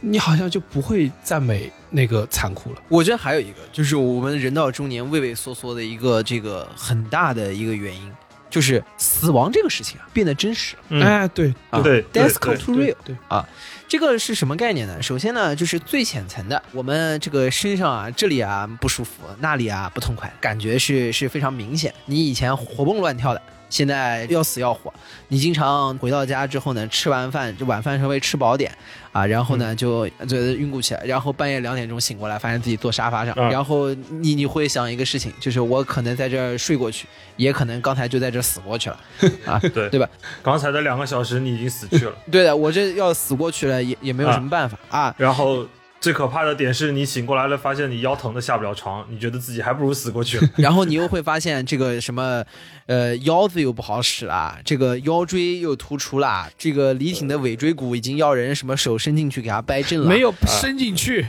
你好像就不会赞美那个残酷了。我觉得还有一个，就是我们人到中年畏畏缩缩的一个这个很大的一个原因，就是死亡这个事情啊变得真实了。嗯哎，对啊对对 Death come 对 to real。对啊，这个是什么概念呢？首先呢，就是最浅层的，我们这个身上啊，这里啊不舒服，那里啊不痛快，感觉是是非常明显。你以前活蹦乱跳的，现在要死要活。你经常回到家之后呢，吃完饭就晚饭稍微吃饱点啊，然后呢就就晕过去了，然后半夜两点钟醒过来，发现自己坐沙发上，啊然后你你会想一个事情，就是我可能在这儿睡过去，也可能刚才就在这儿死过去了 啊，对。对吧？刚才的两个小时你已经死去了，对的，我这要死过去了，也也没有什么办法啊。然后最可怕的点是你醒过来了，发现你腰疼的下不了床，你觉得自己还不如死过去了。然后你又会发现这个什么，呃，腰子又不好使啦，这个腰椎又突出啦，这个李挺的尾椎骨已经要人什么手伸进去给他掰正了，没有伸进去，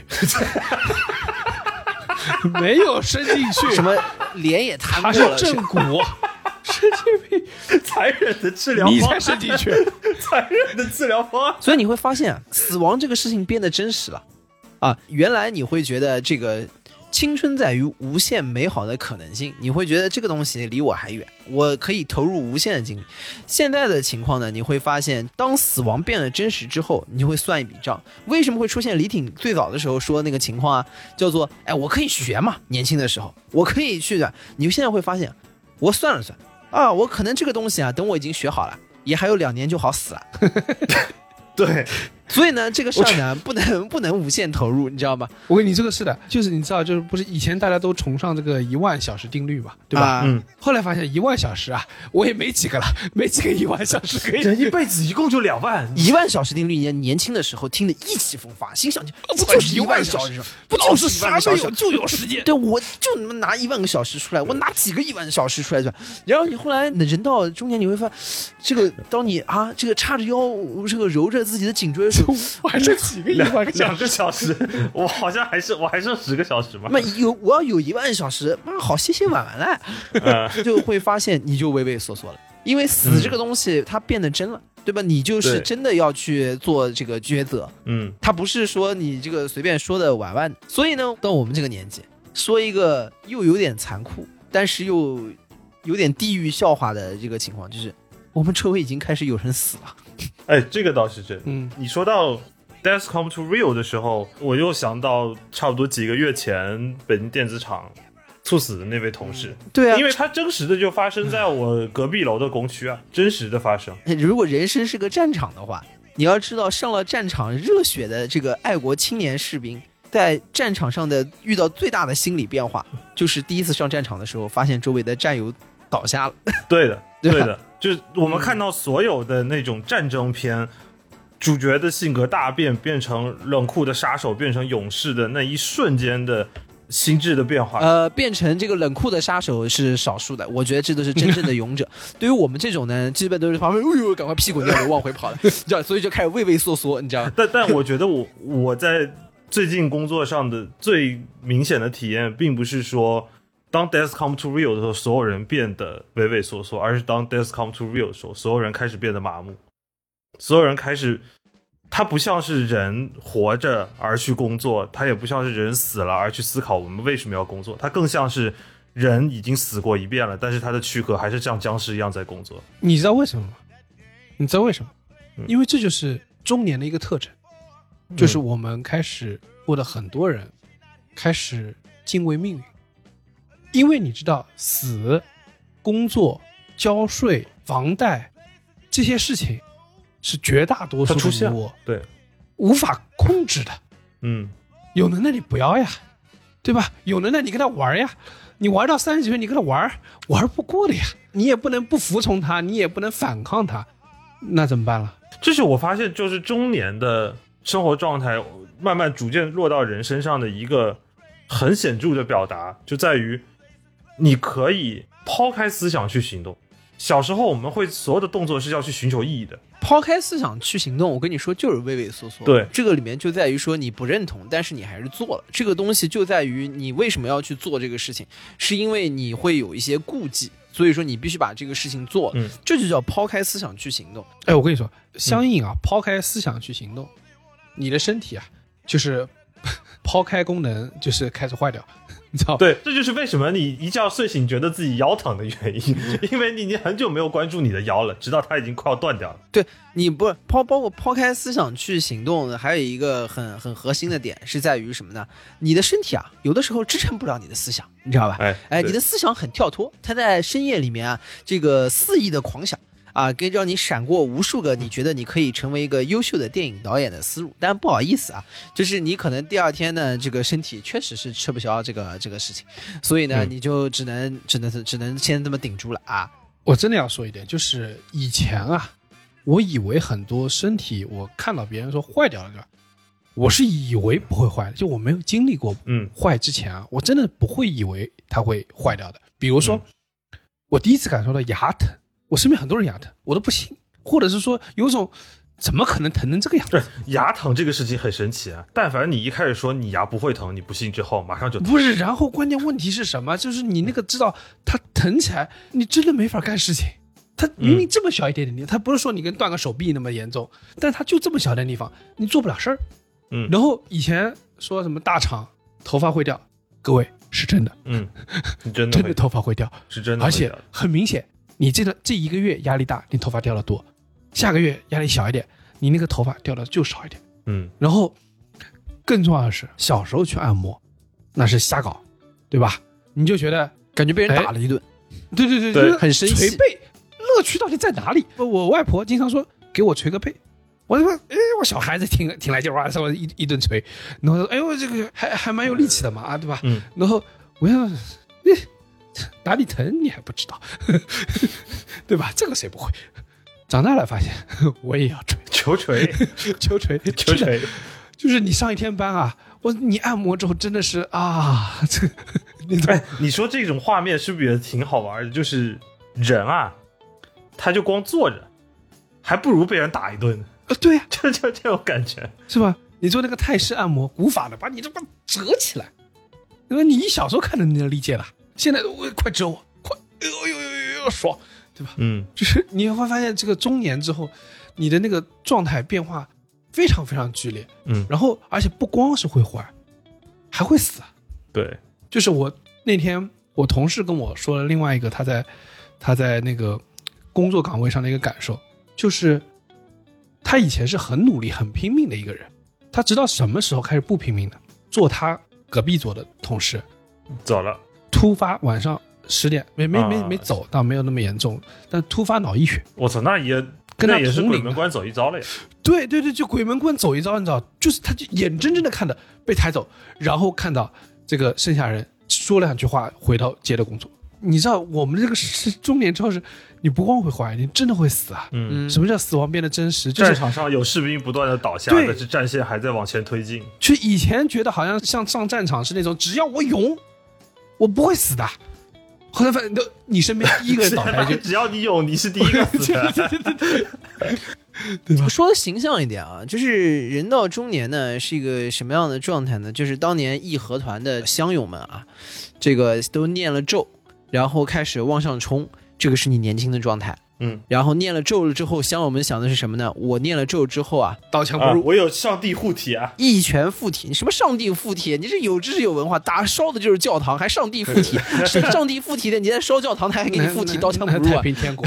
没有伸进去，什么脸也瘫他过了，是正骨，神经病，残忍的治疗你方才伸进去。残忍的治疗方案。所以你会发现啊，死亡这个事情变得真实了啊！原来你会觉得这个青春在于无限美好的可能性，你会觉得这个东西离我还远，我可以投入无限的精力。现在的情况呢，你会发现，当死亡变得真实之后，你就会算一笔账。为什么会出现李挺最早的时候说那个情况啊？叫做哎，我可以学嘛，年轻的时候我可以去的。你现在会发现，我算了算啊，我可能这个东西啊，等我已经学好了，也还有两年就好死了。对，所以呢，这个事儿呢，不能 不能无限投入，你知道吗？我跟你这个是的，就是你知道，就是不是以前大家都崇尚这个一万小时定律嘛，对吧？啊嗯，后来发现一万小时啊，我也没几个了，没几个一万小时可以。人一辈子一共就两万，一万小时定律，年年轻的时候听得意气风发，心想不就是一万小时，不就是啥没有？就有时间。对，我就他妈拿一万个小时出来，我拿几个一万小时出来算。然后你后来人到中年，你会发现，这个当你啊，这个叉着腰，这个揉着自己的颈椎我还剩几个一万个小两？个小时，我好像还是我还剩十个小时嘛。那有我要有一万小时，妈好谢谢晚晚嘞。嗯 就会发现你就畏畏缩缩了，因为死这个东西它变得真了，对吧？你就是真的要去做这个抉择，嗯，它不是说你这个随便说的玩玩。所以呢，到我们这个年纪，说一个又有点残酷，但是又有点地狱笑话的这个情况，就是我们周围已经开始有人死了。哎，这个倒是真。嗯，你说到 Death Come to Real 的时候，我又想到差不多几个月前北京电子厂猝死的那位同事，对啊因为他真实的就发生在我隔壁楼的工区啊，真实的发生。如果人生是个战场的话，你要知道，上了战场热血的这个爱国青年士兵，在战场上的遇到最大的心理变化，就是第一次上战场的时候，发现周围的战友倒下了。对的，对对的，就是我们看到所有的那种战争片。主角的性格大变，变成冷酷的杀手，变成勇士的那一瞬间的心智的变化，呃，变成这个冷酷的杀手是少数的，我觉得这都是真正的勇者。对于我们这种呢，基本都是旁边，哎呦，赶快屁滚尿流往回跑了，你知道，所以就开始畏畏缩缩，你知道吗？但但我觉得我我在最近工作上的最明显的体验，并不是说当 death come to real 的时候，所有人变得畏畏缩缩，而是当 death come to real 的时候，所有人开始变得麻木，所有人开始，他不像是人活着而去工作，他也不像是人死了而去思考我们为什么要工作，他更像是人已经死过一遍了，但是他的躯壳还是像僵尸一样在工作。你知道为什么吗？你知道为什么嗯？因为这就是中年的一个特征。就是我们开始过的很多人开始敬畏命运，因为你知道死、工作、交税、房贷这些事情是绝大多数它出现的我对，无法控制的。嗯，有能耐你不要呀，对吧？有能耐你跟他玩呀，你玩到三十几岁你跟他玩玩不过的呀，你也不能不服从他，你也不能反抗他，那怎么办了？这是我发现，就是中年的生活状态慢慢逐渐落到人身上的一个很显著的表达，就在于你可以抛开思想去行动。小时候我们会所有的动作是要去寻求意义的，抛开思想去行动，我跟你说就是畏畏缩缩。对这个里面就在于说你不认同，但是你还是做了。这个东西就在于你为什么要去做这个事情，是因为你会有一些顾忌，所以说你必须把这个事情做了。嗯这就叫抛开思想去行动。哎，我跟你说，相应啊，抛开思想去行动，你的身体啊，就是 抛开功能，就是开始坏掉，你知道？对，这就是为什么你一觉睡醒觉得自己腰疼的原因，因为你已经很久没有关注你的腰了，直到它已经快要断掉了。对你不抛包括抛开思想去行动，还有一个很很核心的点是在于什么呢？你的身体啊，有的时候支撑不了你的思想，你知道吧？哎哎，你的思想很跳脱，它在深夜里面啊，这个肆意的狂想啊，跟让你闪过无数个你觉得你可以成为一个优秀的电影导演的思路。但不好意思啊，就是你可能第二天呢，这个身体确实是吃不消这个这个事情，所以呢，嗯你就只能只能只能先这么顶住了啊。我真的要说一点，就是以前啊，我以为很多身体，我看到别人说坏掉了，对吧？我是以为不会坏的，就我没有经历过嗯坏之前啊，我真的不会以为它会坏掉的。比如说，我第一次感受到牙疼，我身边很多人牙疼，我都不信，或者是说有种怎么可能疼成这个样子？对，牙疼这个事情很神奇啊！但凡你一开始说你牙不会疼，你不信之后，马上就疼。不是，然后关键问题是什么？就是你那个知道它疼起来，你真的没法干事情。它明明这么小一点点地方，它不是说你跟断个手臂那么严重，但它就这么小点地方，你做不了事儿。嗯然后以前说什么大厂头发会掉，各位是真的，嗯，你 真的真的头发会掉，是真的而且，很明显，你这个这一个月压力大，你头发掉的多；下个月压力小一点，你那个头发掉的就少一点。嗯然后更重要的是，小时候去按摩，那是瞎搞，对吧？你就觉得，感觉被人哎打了一顿，对对对，对很生气捶背，乐趣到底在哪里？我外婆经常说给我捶个背，我说哎，我小孩子挺挺来劲儿啊，上我一一顿捶，然后说哎呦这个还还蛮有力气的嘛啊，对吧？嗯，然后我想，哎，哪里疼你还不知道，对吧？这个谁不会？长大了发现我也要捶，球锤，求捶，球真的锤，就是你上一天班啊，我你按摩之后真的是啊，这哎，你说这种画面是不是也挺好玩的？就是人啊，他就光坐着，还不如被人打一顿，呃对呀、就就这种感觉。是吧？你做那个泰式按摩，古法的，把你这把折起来，因为你一小时候看的你能理解了，现在我快折我，快，哎呦呦呦呦爽，对吧？嗯，就是你会发现，这个中年之后，你的那个状态变化非常非常剧烈，嗯然后而且不光是会坏，还会死。对，就是我那天我同事跟我说了另外一个他在他在那个工作岗位上的一个感受，就是他以前是很努力、很拼命的一个人，他直到什么时候开始不拼命的？做他隔壁桌的同事走了，突发晚上十点没没没啊没走，倒没有那么严重，但突发脑溢血。我操，那也跟他也是同鬼门关走一遭了呀。对对对，就鬼门关走一遭，你知道，就是他就眼睁睁的看着被抬走，然后看到这个剩下人说了两句话，回头接着工作。你知道，我们这个是中年之后是，你不光会坏，你真的会死啊！嗯，嗯什么叫死亡变得真实？就是战场上有士兵不断的倒下，对但是战线还在往前推进。就以前觉得好像像上战场是那种，只要我勇，我不会死的。后来发现，都你身边第一个人 倒台就只要你有，你是第一个死的。说的形象一点啊，就是人到中年呢是一个什么样的状态呢？就是当年义和团的乡勇们啊，这个都念了咒，然后开始往上冲，这个是你年轻的状态。嗯，然后念了咒了之后，香友们想的是什么呢？我念了咒之后啊，啊，刀枪不入。我有上帝护体啊，一拳附体，你什么上帝附体？你这有知识有文化，打烧的就是教堂，还上帝附体？是 上帝附体的，你在烧教堂，他还给你附体，刀枪不入啊太啊！平天国，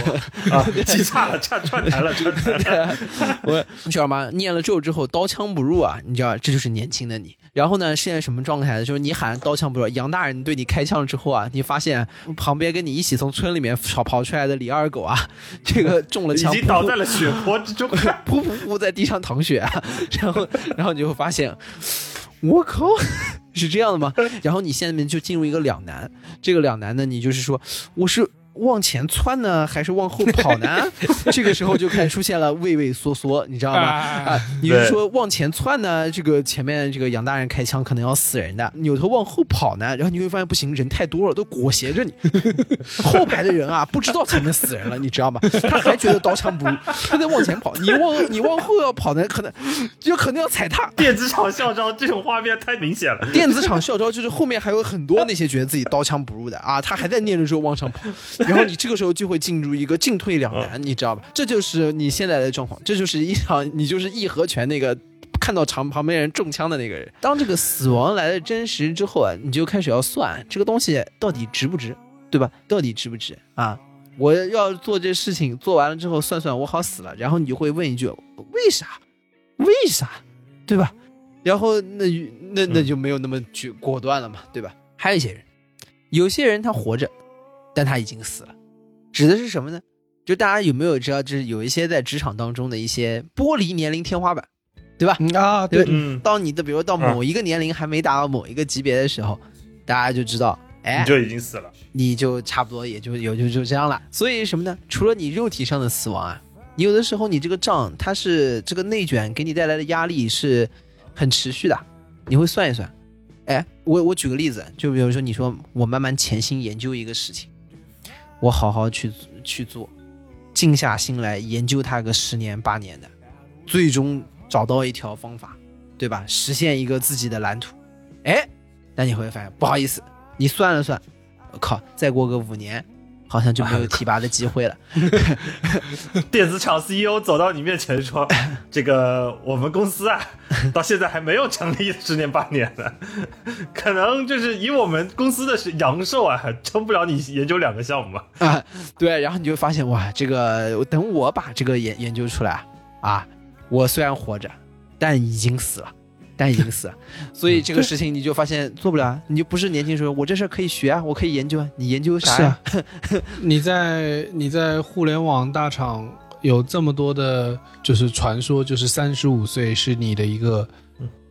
啊，记差了，串串台了，串台了。我 你知道吗？念了咒之后，刀枪不入啊！你知道，这就是年轻的你。然后呢，现在什么状态呢？就是你喊刀枪不入，杨大人对你开枪之后啊，你发现旁边跟你一起从村里面跑跑出来的李二狗啊，这个中了枪已枪，经倒在了血泊之中。噗噗噗在地上淌血啊，然后然后你就会发现，我靠，是这样的吗？然后你现在就进入一个两难，这个两难呢，你就是说我是。往前窜呢，还是往后跑呢？这个时候就开始出现了畏畏缩缩，你知道吗？啊啊，你是说往前窜呢？这个前面这个杨大人开枪可能要死人的，扭头往后跑呢，然后你会发现不行，人太多了，都裹挟着你。后排的人啊，不知道前面死人了，你知道吗？他还觉得刀枪不入，他在往前跑，你往你往后要跑呢，可能就可能要踩踏。电子厂校招这种画面太明显了。电子厂校招就是后面还有很多那些觉得自己刀枪不入的啊，他还在念着咒往上跑，然后你这个时候就会进入一个进退两难，你知道吧？这就是你现在的状况，这就是一场你就是义和拳那个。看到场旁边人中枪的那个人，当这个死亡来的真实之后啊，你就开始要算这个东西到底值不值，对吧？到底值不值啊？我要做这事情，做完了之后算算我好死了，然后你就会问一句：为啥？为啥？对吧？然后那那那就没有那么决果断了嘛，对吧？还有一些人，有些人他活着，但他已经死了，指的是什么呢？就大家有没有知道，就是有一些在职场当中的一些剥离年龄天花板，对吧？嗯啊，对对，嗯，当你的比如到某一个年龄还没达到某一个级别的时候，大家就知道，哎你，就已经死了。你就差不多也就也就就这样了。所以什么呢？除了你肉体上的死亡啊，你有的时候你这个账它是这个内卷给你带来的压力是很持续的，你会算一算。哎，我我举个例子，就比如说你说我慢慢潜心研究一个事情，我好好去去做，静下心来研究它个十年八年的，最终找到一条方法，对吧？实现一个自己的蓝图。哎，那你会发现不好意思，你算了算，我靠，再过个五年，好像就没有提拔的机会了。电子厂 CEO 走到你面前说：“ 这个我们公司啊，到现在还没有成立十年八年的，可能就是以我们公司的是阳寿啊，撑不了你研究两个项目吧。啊，对，然后你就发现哇，这个等我把这个研研究出来啊，我虽然活着，但已经死了，但已经死了，所以这个事情你就发现做不了啊，你就不是年轻时候，我这事儿可以学啊，我可以研究啊，你研究啥呀啊？你在你在互联网大厂有这么多的，就是传说，就是三十五岁是你的一个，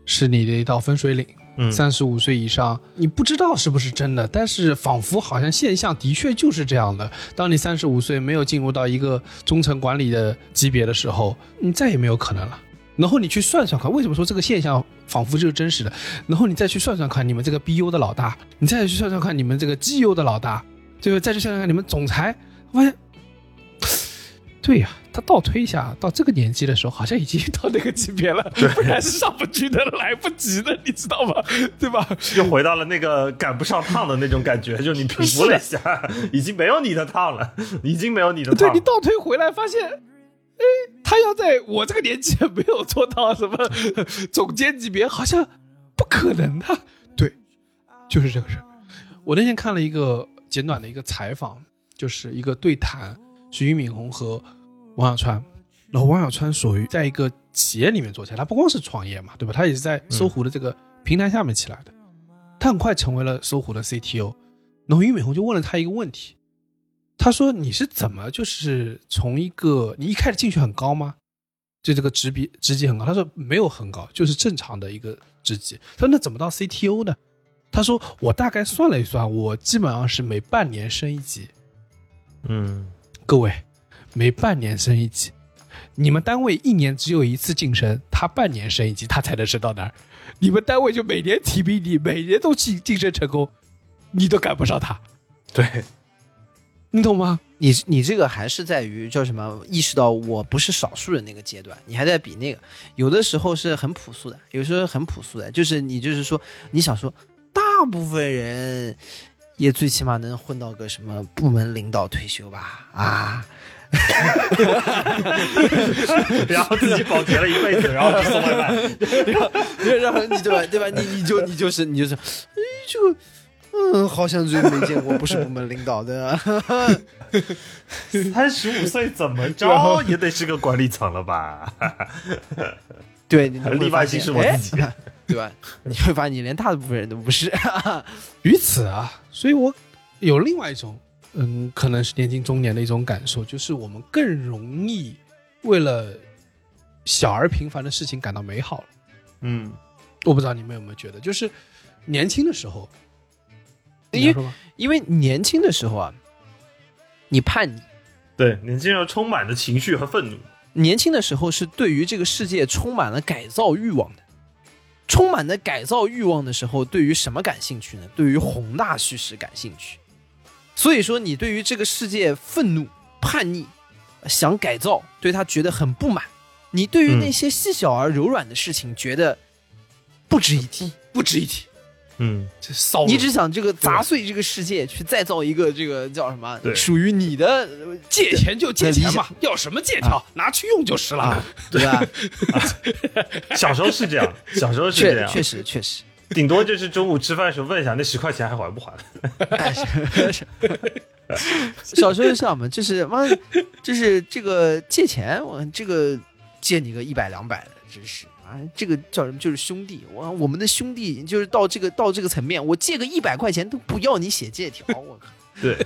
是你的一道分水岭。嗯三十五岁以上，你不知道是不是真的，但是仿佛好像现象的确就是这样的。当你三十五岁没有进入到一个中层管理的级别的时候，你再也没有可能了。然后你去算算看，为什么说这个现象仿佛就是真实的？然后你再去算算看，你们这个 BU 的老大，你再去算算看你们这个 GU 的老大，最后？再去算算看你们总裁，发现，对呀、他倒推一下，到这个年纪的时候，好像已经到那个级别了，不然是上不去的，来不及的，你知道吗？对吧？又回到了那个赶不上趟的那种感觉，就你评估了一下，已经没有你的趟了，已经没有你的。对你倒推回来，发现，哎，他要在我这个年纪没有做到什么 总监级别，好像不可能的。对，就是这个事儿。我那天看了一个简短的一个采访，就是一个对谈，是俞敏洪和王小川。然后王小川属于在一个企业里面做起来，他不光是创业嘛，对吧？他也是在搜狐的这个平台下面起来的。他很快成为了搜狐的 CTO。然后俞敏洪就问了他一个问题，他说：“你是怎么就是从一个你一开始进去很高吗？就这个职比职级很高？”他说：“没有很高，就是正常的一个职级。”他说：“那怎么到 CTO 呢？”他说：“我大概算了一算，我基本上是每半年升一级。嗯，各位，每半年升一级，你们单位一年只有一次晋升，他半年升一级，他才能升到哪儿？你们单位就每年提比你，每年都晋晋升成功，你都赶不上他，对，你懂吗？你你这个还是在于叫什么？意识到我不是少数人那个阶段，你还在比那个。有的时候是很朴素的，有时候很朴素的，就是你就是说，你想说，大部分人也最起码能混到个什么部门领导退休吧？啊 然后自己保洁了一辈子，然后去送外卖。然后然后你对吧？对吧？你你就你就是你就是，哎，这个，嗯，好像最没见过，不是部门领导的。三十五岁怎么着 也得是个管理层了吧？对，你 会例外性是我自己的对吧？你会发现你连大部分人都不是。于此啊，所以我有另外一种，嗯，可能是年近中年的一种感受，就是我们更容易为了小而平凡的事情感到美好了。嗯，我不知道你们有没有觉得，就是年轻的时候，因为因为年轻的时候啊，你叛逆，对，年轻人充满着情绪和愤怒。年轻的时候是对于这个世界充满了改造欲望的。充满了改造欲望的时候，对于什么感兴趣呢？对于宏大叙事感兴趣。所以说，你对于这个世界愤怒、叛逆，想改造，对他觉得很不满。你对于那些细小而柔软的事情，觉得不值一提。不值一提，嗯，这骚你只想这个砸碎这个世界，去再造一个这个叫什么对。属于你的，呃借钱就借钱理嘛，要什么借条，拿去用就是了。对吧？小时候是这样，小时候是这样，确确实确实，顶多就是中午吃饭的时候问一下，那十块钱还还不还？小时候就这样嘛，就是妈，就是这个借钱，我这个借你个一百两百的，真是。啊，这个叫什么？就是兄弟，我我们的兄弟就是到这个到这个层面，我借个一百块钱都不要你写借条，我靠，对，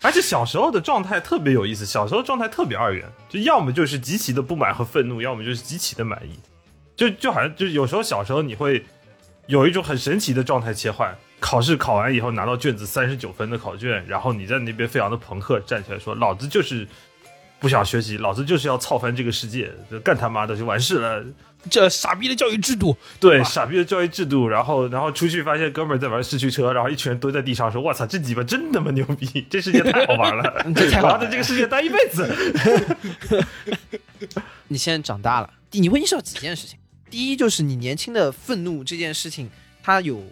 而且小时候的状态特别有意思，小时候状态特别二元，就要么就是极其的不满和愤怒，要么就是极其的满意，就就好像就是有时候小时候你会有一种很神奇的状态切换。考试考完以后拿到卷子三十九分的考卷，然后你在那边非常的朋克，站起来说：“老子就是不想学习，老子就是要操翻这个世界，就干他妈的就完事了。”这傻逼的教育制度，对，傻逼的教育制度，然后然后出去发现哥们儿在玩四驱车，然后一群人蹲在地上说：“我操，这鸡巴真他妈牛逼，这世界太好玩了，这太好玩了我要在这个世界待一辈子。你现在长大了，你会意识到几件事情。第一就是你年轻的愤怒这件事情，它有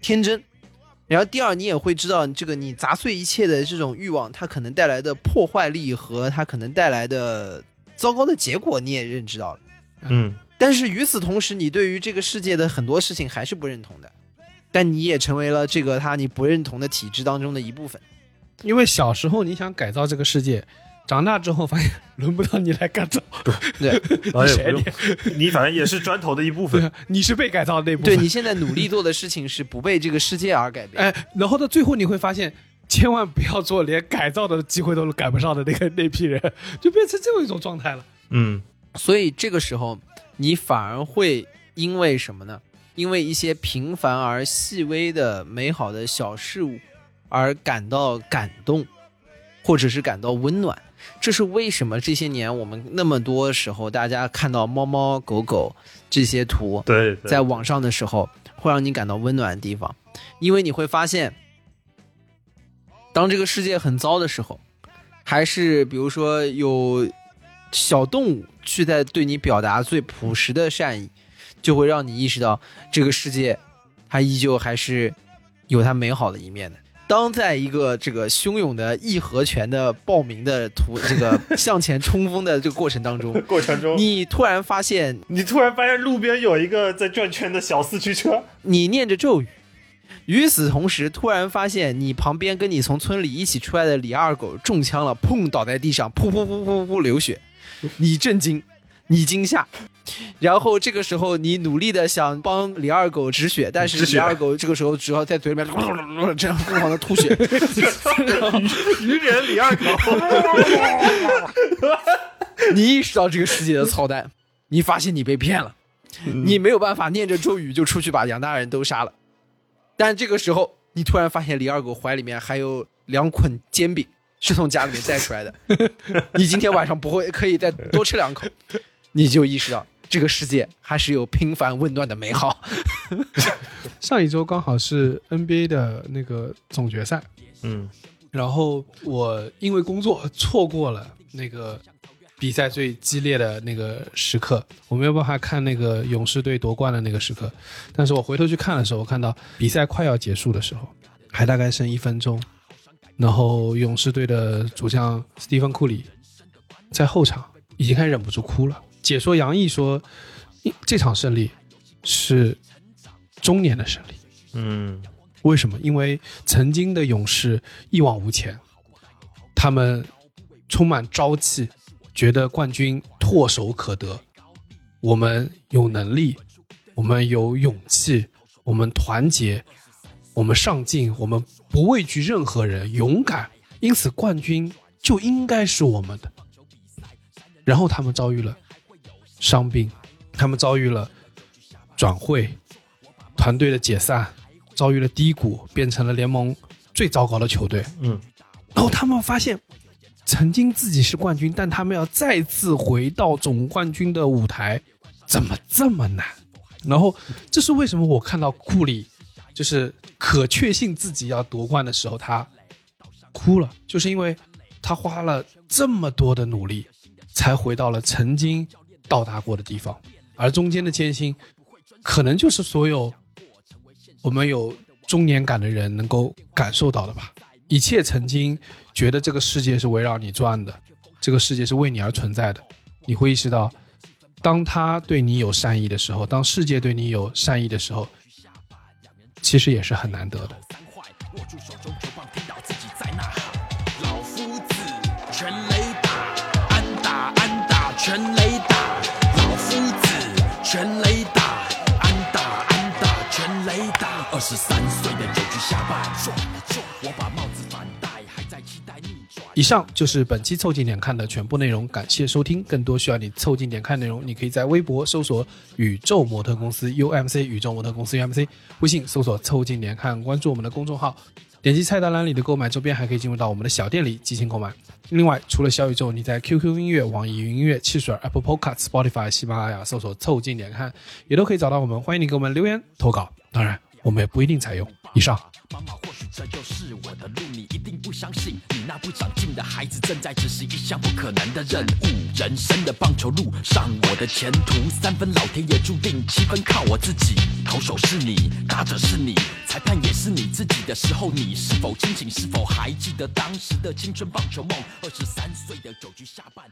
天真。然后第二，你也会知道这个你砸碎一切的这种欲望，它可能带来的破坏力和它可能带来的糟糕的结果，你也认知到了。”嗯，但是与此同时，你对于这个世界的很多事情还是不认同的，但你也成为了这个他你不认同的体制当中的一部分。因为小时候你想改造这个世界，长大之后发现轮不到你来改造，对，哎谁不用，你反正也是砖头的一部分。你是被改造的那部分。对你现在努力做的事情是不被这个世界而改变。哎，然后到最后你会发现，千万不要做连改造的机会都赶不上的那个那批人，就变成这样一种状态了。嗯，所以这个时候，你反而会因为什么呢？因为一些平凡而细微的美好的小事物而感到感动，或者是感到温暖。这是为什么这些年我们那么多时候，大家看到猫猫狗狗这些图，对，在网上的时候，会让你感到温暖的地方，因为你会发现，当这个世界很糟的时候，还是比如说有小动物去在对你表达最朴实的善意，就会让你意识到这个世界，它依旧还是有它美好的一面的。当在一个这个汹涌的义和拳的报名的途这个向前冲锋的这个过程当中，过程中，你突然发现你突然发现路边有一个在转圈的小四驱车，你念着咒语，与此同时，突然发现你旁边跟你从村里一起出来的李二狗中枪了，砰倒在地上，噗噗噗噗噗流血，你震惊，你惊吓，然后这个时候你努力的想帮李二狗止血，但是李二狗这个时候只要在嘴里面 这样疯狂的吐血，愚人李二狗，你意识到这个世界的操蛋，你发现你被骗了，你没有办法念着咒语就出去把杨大人都杀了。但这个时候，你突然发现李二狗怀里面还有两捆煎饼，是从家里面带出来的。你今天晚上不会可以再多吃两口，你就意识到这个世界还是有平凡温暖的美好。上一周刚好是 NBA 的那个总决赛，嗯，然后我因为工作错过了那个比赛最激烈的那个时刻，我没有办法看那个勇士队夺冠的那个时刻。但是我回头去看的时候，我看到比赛快要结束的时候，还大概剩一分钟，然后勇士队的主将斯蒂芬库里在后场已经开始忍不住哭了。解说杨毅说，这场胜利是中年的胜利。嗯为什么？因为曾经的勇士一往无前，他们充满朝气，觉得冠军唾手可得。我们有能力，我们有勇气，我们团结，我们上进，我们不畏惧任何人，勇敢。因此，冠军就应该是我们的。然后他们遭遇了伤病，他们遭遇了转会、团队的解散，遭遇了低谷，变成了联盟最糟糕的球队。嗯，然后他们发现，曾经自己是冠军，但他们要再次回到总冠军的舞台，怎么这么难？然后这是为什么？我看到库里就是可确信自己要夺冠的时候，他哭了，就是因为他花了这么多的努力，才回到了曾经到达过的地方，而中间的艰辛，可能就是所有我们有中年感的人能够感受到的吧。一切曾经觉得这个世界是围绕你转的，这个世界是为你而存在的，你会意识到，当他对你有善意的时候，当世界对你有善意的时候，其实也是很难得的。老夫子，全雷打，安打安打，全雷打。老夫子，全雷二十三岁的九局下半，转一转，我把帽子反戴，还在期待逆转。以上就是本期凑近点看的全部内容，感谢收听。更多需要你凑近点看内容，你可以在微博搜索“宇宙模特公司 UMC”，宇宙模特公司 UMC，微信搜索“凑近点看”，关注我们的公众号。点击菜单栏里的购买周边，还可以进入到我们的小店里进行购买。另外，除了小宇宙，你在 QQ 音乐、网易云音乐、汽水、Apple Podcast、Spotify、喜马拉雅搜索“凑近点看”，也都可以找到我们。欢迎你给我们留言投稿，当然我们也不一定采用。以上。妈妈，或许这就是我的路，你一定不相信，你那不长进的孩子正在执行一项不可能的任务。人。生的棒球路上，我的前途三分老天爷注定，七分靠我自己。投手是你，打者是你，裁判也是你自己的时候，你是否清醒？是否还记得当时的青春棒球梦？二十三岁的九局下半。